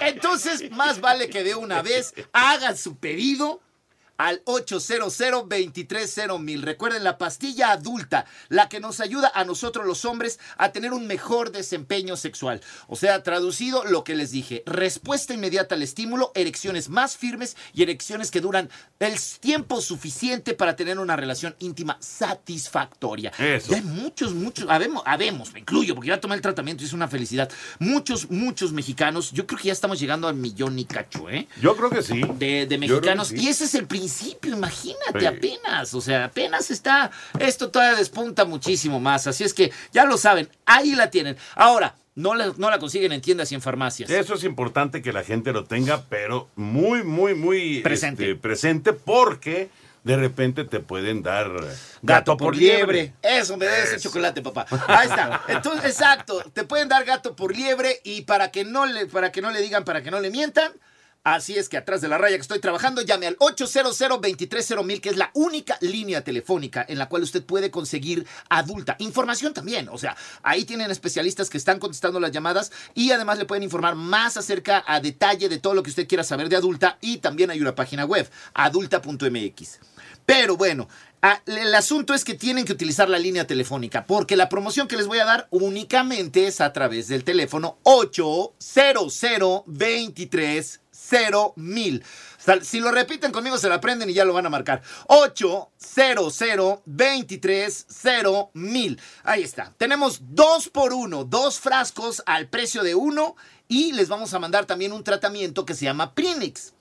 V: Entonces, más vale que de una vez hagan su pedido al 800 mil Recuerden, la pastilla adulta, la que nos ayuda a nosotros los hombres a tener un mejor desempeño sexual. O sea, traducido lo que les dije, respuesta inmediata al estímulo, erecciones más firmes y erecciones que duran el tiempo suficiente para tener una relación íntima satisfactoria.
G: Eso.
V: Y hay muchos, muchos, habemos, habemos, me incluyo, porque ya tomé el tratamiento y es una felicidad. Muchos, muchos mexicanos, yo creo que ya estamos llegando al millón y cacho, ¿eh?
G: Yo creo que sí.
V: de, mexicanos.
G: sí.
V: Y ese es el principio, imagínate,
G: Sí.
V: apenas. O sea, apenas está. Esto todavía despunta muchísimo más. Así es que ya lo saben, ahí la tienen. Ahora, no la, no la consiguen en tiendas y en farmacias.
G: Eso es importante que la gente lo tenga, pero muy, muy, muy
V: Presente.
G: este, presente porque de repente te pueden dar
V: Gato por liebre. Eso, me des ese chocolate, papá. Ahí está. Entonces, exacto. Te pueden dar gato por liebre y para que no le, para que no le digan, para que no le mientan. Así es que atrás de la raya que estoy trabajando, llame al 800 mil que es la única línea telefónica en la cual usted puede conseguir adulta. Información también, o sea, ahí tienen especialistas que están contestando las llamadas y además le pueden informar más acerca a detalle de todo lo que usted quiera saber de adulta y también hay una página web, adulta.mx. Pero bueno, el asunto es que tienen que utilizar la línea telefónica, porque la promoción que les voy a dar únicamente es a través del teléfono 800 23 mil. Si lo repiten conmigo se la aprenden y ya lo van a marcar. 800 23 mil. Ahí está. Tenemos dos por uno, dos frascos al precio de uno y les vamos a mandar también un tratamiento que se llama Prinix.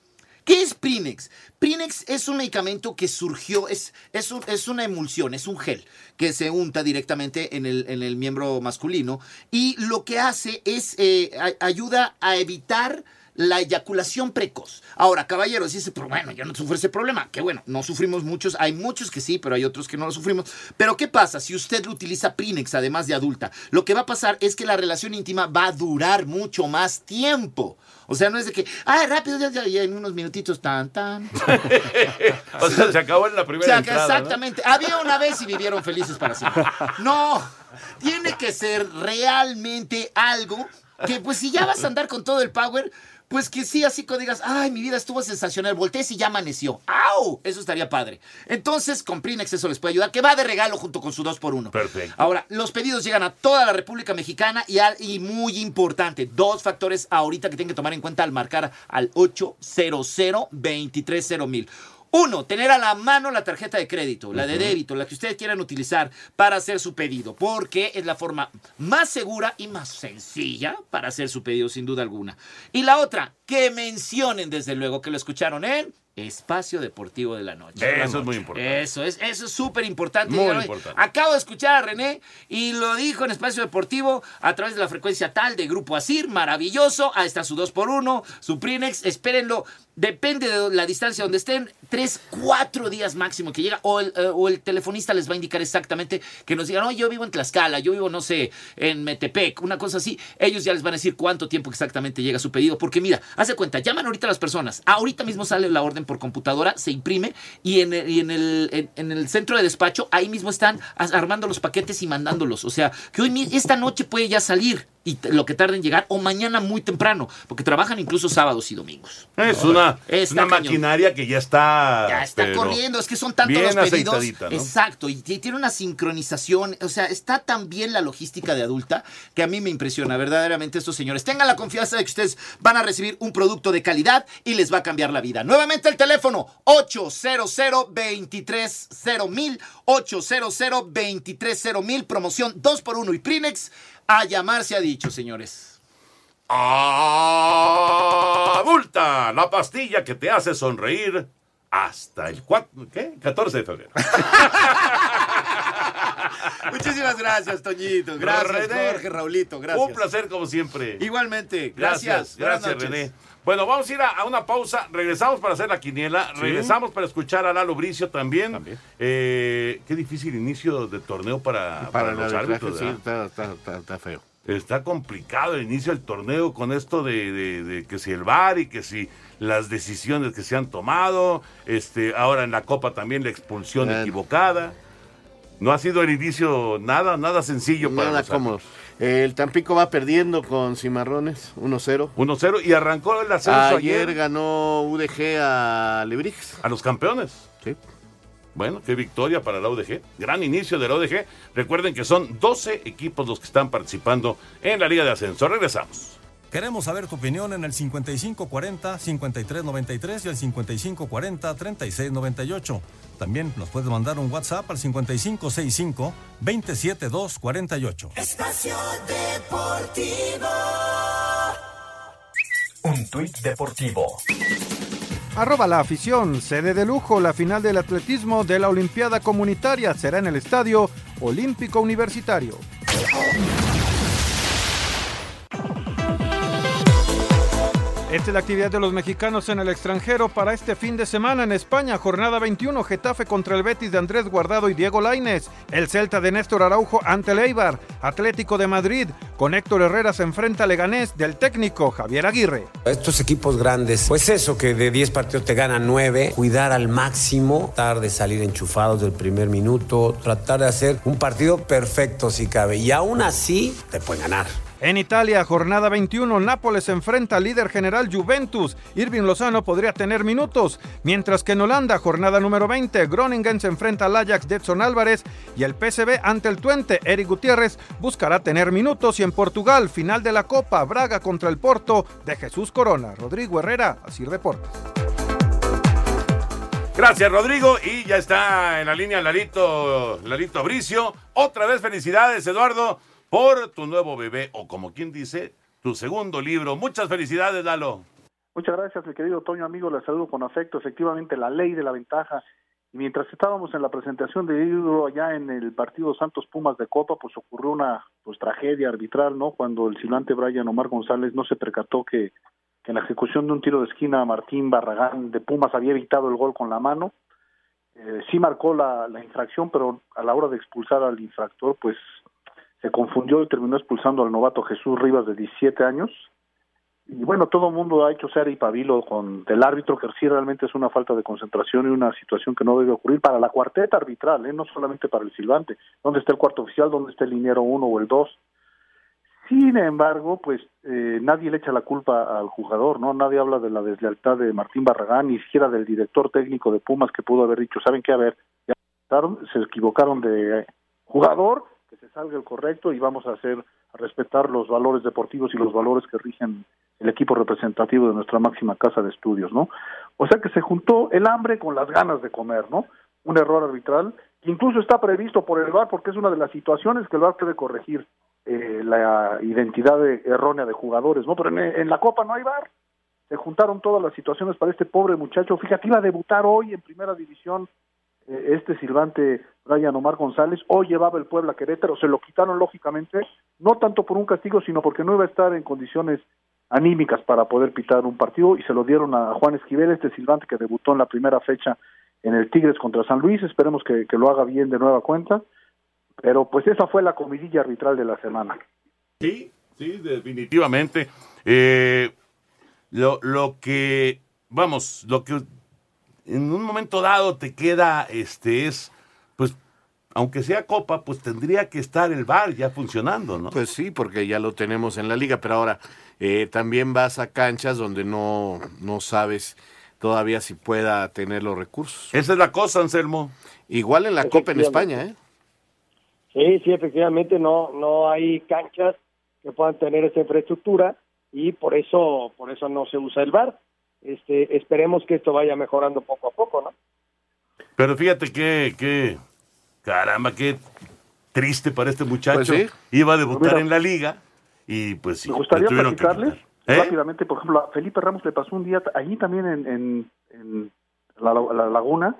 V: ¿Qué es Prinex? Prinex es un medicamento que surgió, es, es, es una emulsión, es un gel que se unta directamente en el, en el miembro masculino y lo que hace es eh, ayuda a evitar la eyaculación precoz. Ahora, caballeros, dice, pero bueno, yo no sufro ese problema. Que bueno, no sufrimos muchos, hay muchos que sí, pero hay otros que no lo sufrimos. Pero ¿qué pasa si usted lo utiliza Prinex además de adulta? Lo que va a pasar es que la relación íntima va a durar mucho más tiempo. O sea, no es de que, ah, rápido, ya, ya, ya, en unos minutitos, tan, tan.
G: O sea, se acabó en la
V: O
G: primera
V: sea, que
G: entrada, ¿no?
V: exactamente. Había una vez y vivieron felices para siempre. No, tiene que ser realmente algo que, pues, si ya vas a andar con todo el power, pues que sí, así que digas, ay, mi vida estuvo sensacional, voltees y ya amaneció. ¡Au! Eso estaría padre. Entonces, con Prinex eso les puede ayudar, que va de regalo junto con su 2x1.
G: Perfecto.
V: Ahora, los pedidos llegan a toda la República Mexicana y, al- y muy importante, dos factores ahorita que tienen que tomar en cuenta al marcar al 800 230 mil. Uno, tener a la mano la tarjeta de crédito, la de débito, la que ustedes quieran utilizar para hacer su pedido, porque es la forma más segura y más sencilla para hacer su pedido, sin duda alguna. Y la otra, que mencionen desde luego que lo escucharon en Espacio Deportivo de la Noche.
G: Eso es muy importante.
V: Eso es, eso es súper importante.
G: Muy
V: Digan, "Oye,
G: importante.
V: Acabo de escuchar a René y lo dijo en Espacio Deportivo a través de la frecuencia tal de Grupo Asir. Maravilloso. Ahí está su 2x1, su Prinex. Espérenlo. Depende de la distancia donde estén. 3, 4 días máximo que llega. O el, eh, o el telefonista les va a indicar exactamente que nos digan, no, yo vivo en Tlaxcala, yo vivo, no sé, en Metepec, una cosa así. Ellos ya les van a decir cuánto tiempo exactamente llega su pedido. Porque mira, hace cuenta, llaman ahorita a las personas. Ahorita mismo sale la orden por computadora, se imprime y en el, y en el, en- en el centro de despacho, ahí mismo están armando los paquetes y mandándolos. O sea, que hoy, esta noche puede ya salir y lo que tarda en llegar o mañana muy temprano, porque trabajan incluso sábados y domingos.
G: Es una, una maquinaria que ya está.
V: Ya está corriendo, es que son tantos
G: bien
V: los pedidos. Exacto, y tiene una sincronización, o sea, está tan bien la logística de adulta que a mí me impresiona verdaderamente estos señores. Tengan la confianza de que ustedes van a recibir un producto de calidad y les va a cambiar la vida. Nuevamente el teléfono 800 230 mil 800 230 mil promoción 2x1 y Prinex a llamar se ha dicho, señores.
G: Adulta, la pastilla que te hace sonreír hasta el 4, ¿qué? 14 de febrero.
V: Muchísimas gracias, Toñito. Gracias,
G: René.
V: Jorge, Raulito. Gracias.
G: Un placer como siempre.
V: Igualmente.
G: Gracias,
V: Gracias.
G: Gracias. René. Bueno, vamos a ir a, a una pausa. Regresamos para hacer la quiniela.
H: Sí.
G: Regresamos para escuchar a Lalo Bricio también. Eh, qué difícil inicio de torneo para,
H: Para
G: para
H: el
G: los árbitros.
H: está, está- está- está feo.
G: Está complicado el inicio del torneo con esto de, de- de que si el VAR y que si las decisiones que se han tomado. Este, ahora en la Copa también la expulsión equivocada. No ha sido el inicio nada, nada sencillo para
H: Nada
G: los.
H: El Tampico va perdiendo con Cimarrones 1-0.
G: 1-0 y arrancó el ascenso
H: Ayer,
G: ayer.
H: ganó UDG a Lebrix.
G: A los campeones.
H: Sí.
G: Bueno, qué victoria para la UDG. Gran inicio de la UDG. Recuerden que son 12 equipos los que están participando en la Liga de Ascenso. Regresamos.
I: Queremos saber tu opinión en el 5540-5393 y el 5540-3698. También nos puedes mandar un WhatsApp al 5565-27248.
L: Espacio Deportivo.
F: Un tuit deportivo.
A: Arroba la afición, sede de lujo, la final del atletismo de la Olimpiada Comunitaria será en el Estadio Olímpico Universitario. Esta es la actividad de los mexicanos en el extranjero para este fin de semana en España. Jornada 21, Getafe contra el Betis de Andrés Guardado y Diego Lainez. El Celta de Néstor Araujo ante el Eibar. Atlético de Madrid con Héctor Herrera se enfrenta a Leganés del técnico Javier Aguirre.
W: Estos equipos grandes, pues eso, que de 10 partidos te ganan 9, cuidar al máximo, tratar de salir enchufados del primer minuto, tratar de hacer un partido perfecto si cabe. Y aún así, te pueden ganar.
A: En Italia, jornada 21, Nápoles enfrenta al líder general Juventus. Irving Lozano podría tener minutos, mientras que en Holanda, jornada número 20, Groningen se enfrenta al Ajax de Álvarez y el PSV ante el Twente, Eric Gutiérrez buscará tener minutos y en Portugal, final de la Copa, Braga contra el Porto de Jesús Corona. Rodrigo Herrera, Asir Deportes.
G: Gracias, Rodrigo. Y ya está en la línea Larito, Larito Bricio. Otra vez felicidades, Eduardo, por tu nuevo bebé, o como quien dice, tu segundo libro. Muchas felicidades, Lalo.
X: Muchas gracias, mi querido Toño, amigo. Le saludo con afecto. Efectivamente, la ley de la ventaja. Mientras estábamos en la presentación de libro allá en el partido Santos Pumas de Copa, pues ocurrió una pues tragedia arbitral, ¿no? Cuando el silbante Brian Omar González no se percató que, que en la ejecución de un tiro de esquina Martín Barragán de Pumas había evitado el gol con la mano. Eh, sí marcó la infracción, pero a la hora de expulsar al infractor, pues se confundió y terminó expulsando al novato Jesús Rivas de 17 años. Y bueno, todo el mundo ha hecho ser y pabilo con el árbitro, que sí realmente es una falta de concentración y una situación que no debe ocurrir para la cuarteta arbitral, ¿eh? no solamente para el silbante. ¿Dónde está el cuarto oficial? ¿Dónde está el liniero 1 o el 2? Sin embargo, pues eh, nadie le echa la culpa al jugador, ¿no? Nadie habla de la deslealtad de Martín Barragán, ni siquiera del director técnico de Pumas que pudo haber dicho, ¿saben qué? A ver, ya se equivocaron de jugador, que se salga el correcto y vamos a hacer, a respetar los valores deportivos y los valores que rigen el equipo representativo de nuestra máxima casa de estudios, ¿no? O sea que se juntó el hambre con las ganas de comer, ¿no? Un error arbitral que incluso está previsto por el VAR porque es una de las situaciones que el VAR puede corregir eh, la identidad de- errónea de jugadores, ¿no? Pero en, en la Copa no hay VAR. Se juntaron todas las situaciones para este pobre muchacho. Fíjate, iba a debutar hoy en Primera División eh, este silbante Brian Omar González. Hoy llevaba el Puebla Querétaro. Se lo quitaron lógicamente, no tanto por un castigo, sino porque no iba a estar en condiciones anímicas para poder pitar un partido y se lo dieron a Juan Esquivel, este silbante que debutó en la primera fecha en el Tigres contra San Luis. Esperemos que, que lo haga bien de nueva cuenta. Pero pues esa fue la comidilla arbitral de la semana.
G: Sí, sí, definitivamente. Eh, lo, lo que, vamos, lo que en un momento dado te queda, este, es, aunque sea Copa, pues tendría que estar el VAR ya funcionando, ¿no?
H: Pues sí, porque ya lo tenemos en la liga, pero ahora eh, también vas a canchas donde no, no sabes todavía si pueda tener los recursos.
G: Esa es la cosa, Anselmo.
H: Igual en la Copa en España, ¿eh?
R: Sí, sí, efectivamente no no hay canchas que puedan tener esa infraestructura y por eso por eso no se usa el VAR. Este, esperemos que esto vaya mejorando poco a poco, ¿no?
G: Pero fíjate que, que, caramba, qué triste para este muchacho.
X: Pues sí.
G: Iba a debutar
X: Mira.
G: en la liga y pues sí.
X: Me gustaría
G: que
X: platicarles.
G: ¿Eh?
X: rápidamente, por ejemplo, a Felipe Ramos le pasó un día allí también en, en, en la, la Laguna,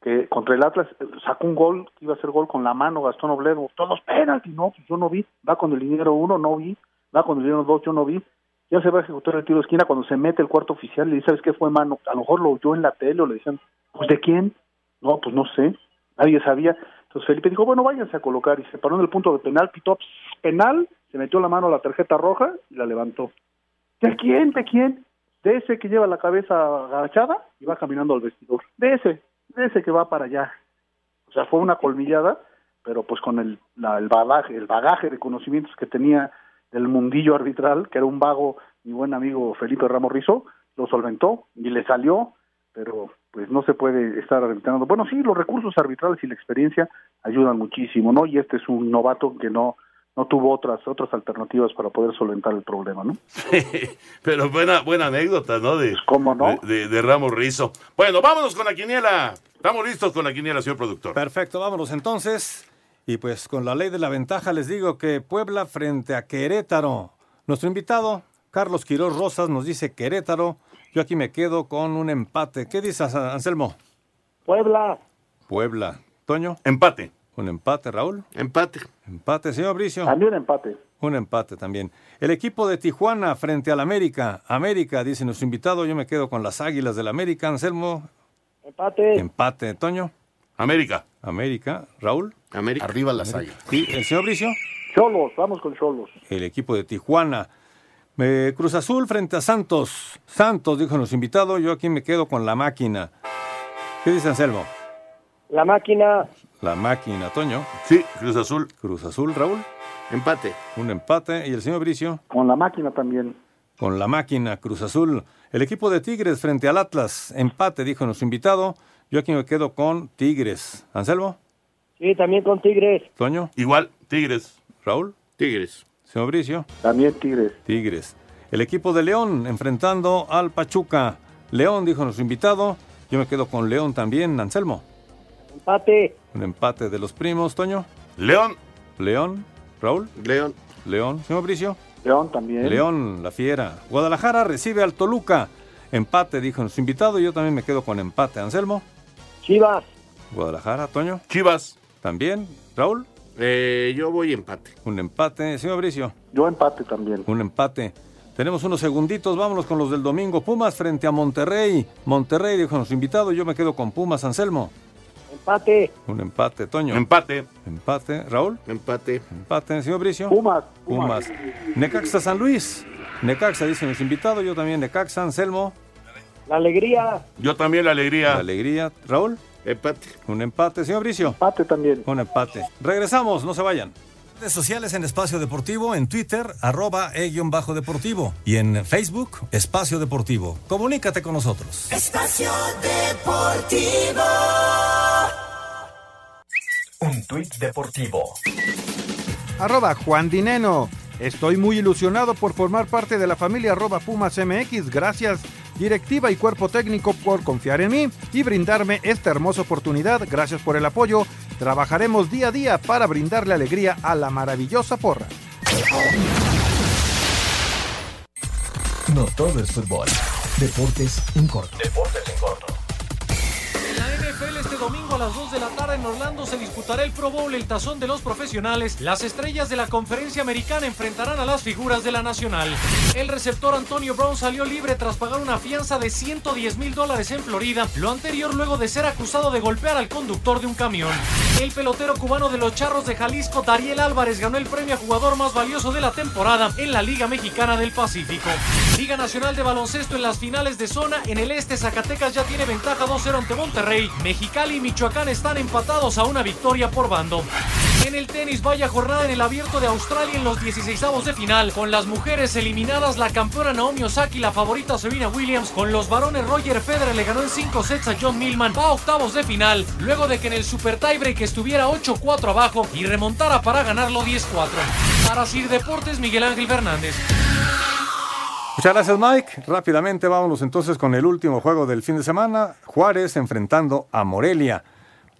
X: que contra el Atlas eh, sacó un gol, que iba a ser gol con la mano Gastón Oblero, todos penalti, no, pues yo no vi, va con el dinero uno, no vi, va con el dinero dos, yo no vi, ya se va a ejecutar el tiro de esquina cuando se mete el cuarto oficial, le dice, ¿sabes qué fue mano? A lo mejor lo oyó en la tele o le decían, pues ¿de quién? No, pues no sé, nadie sabía. Entonces Felipe dijo, bueno, váyanse a colocar y se paró en el punto de penal, pitó penal, se metió la mano a la tarjeta roja y la levantó. ¿De quién? ¿De quién? De ese que lleva la cabeza agachada y va caminando al vestidor. De ese, de ese que va para allá. O sea, fue una colmillada, pero pues con el, la- el bagaje, el bagaje de conocimientos que tenía del mundillo arbitral, que era un vago, mi buen amigo Felipe Ramos Rizo, lo solventó y le salió, pero pues no se puede estar arbitrando. Bueno, sí, los recursos arbitrales y la experiencia ayudan muchísimo, ¿no? Y este es un novato que no no tuvo otras otras alternativas para poder solventar el problema, ¿no?
G: Pero buena, buena anécdota, ¿no? De,
X: ¿Cómo no?
G: De, de- de Ramos Rizo. Bueno, vámonos con la quiniela. Estamos listos con la quiniela, señor productor.
I: Perfecto, vámonos entonces. Y pues con la ley de la ventaja les digo que Puebla frente a Querétaro. Nuestro invitado, Carlos Quiroz Rosas, nos dice Querétaro. Yo aquí me quedo con un empate. ¿Qué dices, Anselmo?
R: Puebla.
I: Puebla. Toño.
G: Empate.
I: Un empate, Raúl.
H: Empate.
I: Empate, señor Bricio.
X: También empate.
I: Un empate también. El equipo de Tijuana frente al América. América, dice nuestro invitado. Yo me quedo con las Águilas del América. Anselmo.
R: Empate.
I: Empate. Toño.
G: América.
I: América. Raúl.
H: América.
V: Arriba las
I: América. ¿Y el señor Bricio?
X: Cholos, vamos con Cholos.
I: el equipo de Tijuana. Eh, Cruz Azul frente a Santos. Santos, dijo nuestro invitado, yo aquí me quedo con la máquina. ¿Qué dice Anselmo?
R: La máquina.
I: La máquina, Toño.
G: Sí, Cruz Azul.
I: Cruz Azul, Raúl.
H: Empate.
I: Un empate. ¿Y el señor Bricio?
X: Con la máquina también.
I: Con la máquina, Cruz Azul. El equipo de Tigres frente al Atlas. Empate, dijo nuestro invitado. Yo aquí me quedo con Tigres. ¿Anselmo?
R: Sí, también con Tigres.
I: ¿Toño?
G: Igual, Tigres.
I: ¿Raúl?
H: Tigres.
I: ¿Señor Bricio?
X: También Tigres.
I: Tigres. El equipo de León enfrentando al Pachuca. León, dijo nuestro invitado. Yo me quedo con León también. Anselmo.
R: Empate.
I: Un empate de los primos, Toño.
G: León.
I: León. Raúl.
H: León.
I: León. Señor Bricio.
X: León también.
I: León, la fiera. Guadalajara recibe al Toluca. Empate, dijo nuestro invitado. Yo también me quedo con empate. Anselmo.
R: Chivas.
I: Guadalajara, Toño.
G: Chivas.
I: También. Raúl.
H: Eh, yo voy empate.
I: Un empate. Señor Bricio.
X: Yo empate también.
I: Un empate. Tenemos unos segunditos, vámonos con los del domingo. Pumas frente a Monterrey. Monterrey, dijo nuestro invitado, yo me quedo con Pumas, Anselmo.
R: Empate.
I: Un empate, Toño.
G: Empate.
I: Empate, Raúl.
H: Empate.
I: Empate, señor Bricio.
X: Pumas.
I: Pumas. Necaxa San Luis. Necaxa, dice nuestro invitado, yo también Necaxa, Anselmo.
R: La alegría.
G: Yo también la alegría.
I: La alegría. Raúl.
H: Empate.
I: Un empate, señor Bricio.
X: Empate también.
I: Un empate. Regresamos, no se vayan. Redes sociales en Espacio Deportivo, en Twitter, arroba e-bajo deportivo y en Facebook, Espacio Deportivo. Comunícate con nosotros.
L: Espacio Deportivo.
F: Un tuit deportivo.
A: Arroba Juan Dineno. Estoy muy ilusionado por formar parte de la familia arroba Pumas MX. Gracias directiva y cuerpo técnico por confiar en mí y brindarme esta hermosa oportunidad. Gracias por el apoyo. Trabajaremos día a día para brindarle alegría a la maravillosa porra.
F: No todo es fútbol. Deportes en corto.
Y: Deportes en corto. Las 2 de la tarde en Orlando se disputará el Pro Bowl, el tazón de los profesionales. Las estrellas de la conferencia americana enfrentarán a las figuras de la nacional. El receptor Antonio Brown salió libre tras pagar una fianza de 110 mil dólares en Florida, lo anterior luego de ser acusado de golpear al conductor de un camión. El pelotero cubano de los Charros de Jalisco, Dariel Álvarez, ganó el premio a jugador más valioso de la temporada en la Liga Mexicana del Pacífico. Liga Nacional de Baloncesto en las finales de zona. En el este, Zacatecas ya tiene ventaja 2-0 ante Monterrey. Mexicali y Michoacán están empatados a una victoria por bando. En el tenis, vaya jornada en el abierto de Australia en los 16 de final. Con las mujeres eliminadas, la campeona Naomi Osaka y la favorita Serena Williams. Con los varones, Roger Federer le ganó en 5 sets a John Millman. Va a octavos de final. Luego de que en el Super Tiebreak estuviera 8-4 abajo y remontara para ganarlo 10-4. Para Sir Deportes, Miguel Ángel Fernández.
I: Muchas gracias, Mike. Rápidamente vámonos entonces con el último juego del fin de semana. Juárez enfrentando a Morelia.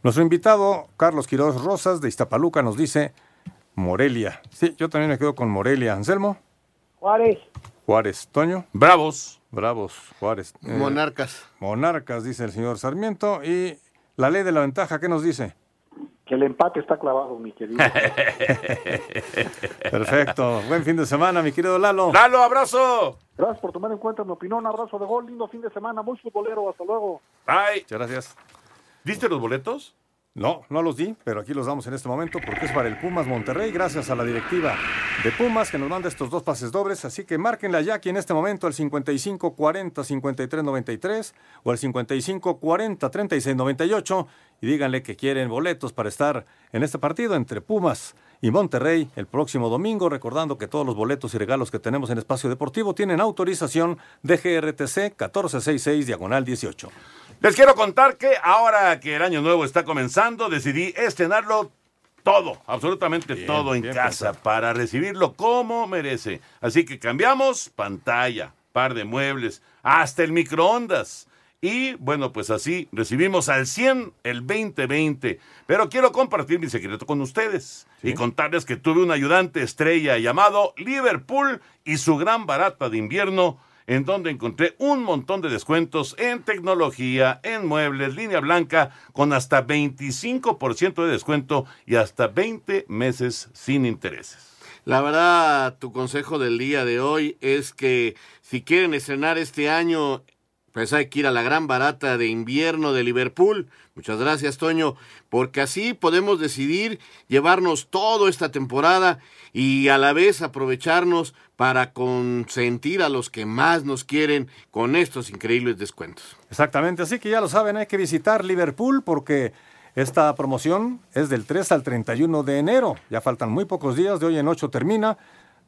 I: Nuestro invitado, Carlos Quiroz Rosas, de Iztapaluca, nos dice Morelia. Sí, yo también me quedo con Morelia. Anselmo.
R: Juárez.
I: Juárez. Toño.
G: Bravos.
I: Bravos, Juárez. Eh,
H: Monarcas.
I: monarcas, dice el señor Sarmiento. Y la ley de la ventaja, ¿qué nos dice?
X: Que el empate está clavado, mi querido.
I: Perfecto. Buen fin de semana, mi querido Lalo.
G: Lalo, abrazo.
X: Gracias por tomar en cuenta mi opinión. Un abrazo de gol, lindo fin de semana, muy futbolero. Hasta luego.
G: Bye.
I: Muchas gracias.
G: ¿Diste los boletos?
I: No, no los di, pero aquí los damos en este momento porque es para el Pumas Monterrey, gracias a la directiva de Pumas que nos manda estos dos pases dobles. Así que márquenla ya aquí en este momento al 55 40 53 93 o al 55 40 36 98 y díganle que quieren boletos para estar en este partido entre Pumas y Monterrey el próximo domingo. Recordando que todos los boletos y regalos que tenemos en Espacio Deportivo tienen autorización de GRTC 1466 diagonal 18.
G: Les quiero contar que ahora que el año nuevo está comenzando, decidí estrenarlo todo, absolutamente
I: Bien,
G: todo en casa
I: pensado.
G: para recibirlo como merece. Así que cambiamos pantalla, par de muebles, hasta el microondas. Y bueno, pues así recibimos al 100 el 2020. Pero quiero compartir mi secreto con ustedes y contarles que tuve un ayudante estrella llamado Liverpool y su gran barata de invierno en donde encontré un montón de descuentos en tecnología, en muebles, línea blanca, con hasta 25% de descuento y hasta 20 meses sin intereses.
H: La verdad, tu consejo del día de hoy es que si quieren estrenar este año, pues hay que ir a la gran barata de invierno de Liverpool. Muchas gracias, Toño, porque así podemos decidir llevarnos toda esta temporada y a la vez aprovecharnos para consentir a los que más nos quieren con estos increíbles descuentos.
I: Exactamente, así que ya lo saben, hay que visitar Liverpool porque esta promoción es del 3 al 31 de enero. Ya faltan muy pocos días, de hoy en 8 termina,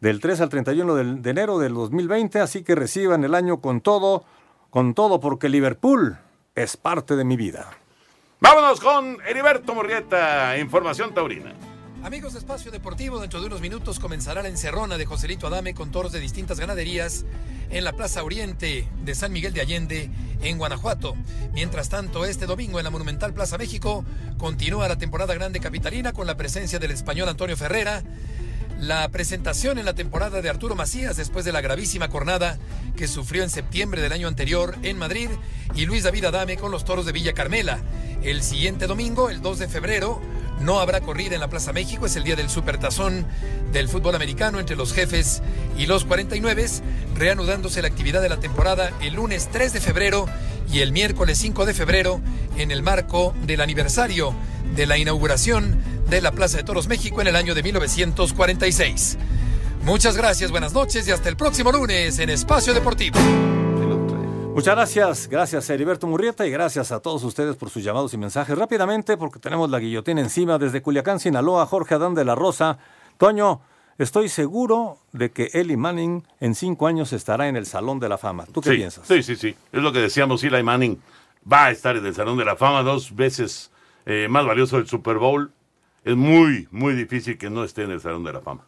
I: del 3 al 31 del- de enero del 2020, así que reciban el año con todo, con todo porque Liverpool es parte de mi vida.
G: Vámonos con Heriberto Murrieta, Información Taurina.
Y: Amigos de Espacio Deportivo, dentro de unos minutos comenzará la encerrona de Joselito Adame con toros de distintas ganaderías en la Plaza Oriente de San Miguel de Allende, en Guanajuato. Mientras tanto, este domingo en la Monumental Plaza México continúa la temporada grande capitalina con la presencia del español Antonio Ferrera, la presentación en la temporada de Arturo Macías después de la gravísima cornada que sufrió en septiembre del año anterior en Madrid y Luis David Adame con los toros de Villa Carmela. El siguiente domingo, el 2 de febrero, no habrá corrida en la Plaza México, es el día del supertazón del fútbol americano entre los jefes y los 49, reanudándose la actividad de la temporada el lunes 3 de febrero y el miércoles 5 de febrero en el marco del aniversario de la inauguración de la Plaza de Toros México en el año de 1946. Muchas gracias, buenas noches y hasta el próximo lunes en Espacio Deportivo.
I: Muchas gracias, gracias a Heriberto Murrieta y gracias a todos ustedes por sus llamados y mensajes. Rápidamente, porque tenemos la guillotina encima desde Culiacán, Sinaloa, Jorge Adán de la Rosa Toño, estoy seguro de que Eli Manning en cinco años estará en el Salón de la Fama. ¿Tú qué
G: sí,
I: piensas?
G: Sí, sí, sí. Es lo que decíamos, Eli Manning va a estar en el Salón de la Fama dos veces eh, más valioso del Super Bowl. Es muy, muy difícil que no esté en el Salón de la Fama.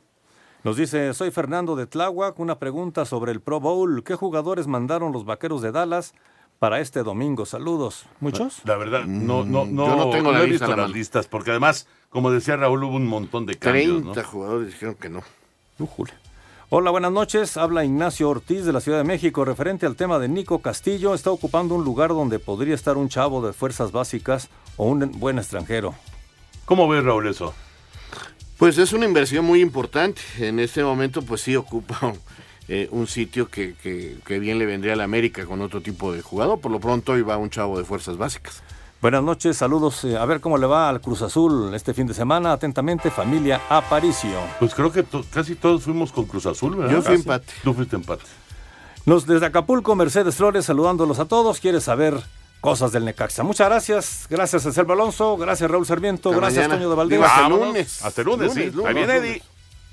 I: Nos dice, soy Fernando de Tláhuac, una pregunta sobre el Pro Bowl. ¿Qué jugadores mandaron los Vaqueros de Dallas para este domingo? Saludos. ¿Muchos?
G: La verdad, no, no, no,
H: Yo no tengo la
G: he visto
H: la
G: las listas, porque además, como decía Raúl, hubo un montón de cambios,
H: 30
G: ¿no?
H: jugadores dijeron que no.
I: Hola, buenas noches. Habla Ignacio Ortiz de la Ciudad de México. Referente al tema de Nico Castillo, está ocupando un lugar donde podría estar un chavo de fuerzas básicas o un buen extranjero.
G: ¿Cómo ves, Raúl, eso?
H: Pues es una inversión muy importante. En este momento, pues sí ocupa eh, un sitio que, que- que bien le vendría a la América con otro tipo de jugador. Por lo pronto, hoy va un chavo de fuerzas básicas.
I: Buenas noches, saludos. eh, A ver cómo le va al Cruz Azul este fin de semana. Atentamente, familia Aparicio.
G: Pues creo que to- casi todos fuimos con Cruz Azul, ¿verdad?
I: Yo fui
G: Casi.
I: empate.
G: Tú fuiste empate.
I: Nos desde Acapulco, Mercedes Flores, saludándolos a todos. Quiere saber cosas del Necaxa. Muchas gracias. Gracias a Selva Alonso. Gracias, Raúl Sarmiento.
G: Hasta
I: gracias,
G: mañana.
I: Toño de Valdés.
G: Digo, hasta el lunes. Hasta el lunes, sí. Ahí viene Eddie.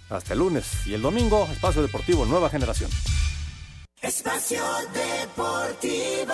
I: Hasta el lunes. Y el domingo, Espacio Deportivo Nueva Generación.
L: Espacio Deportivo.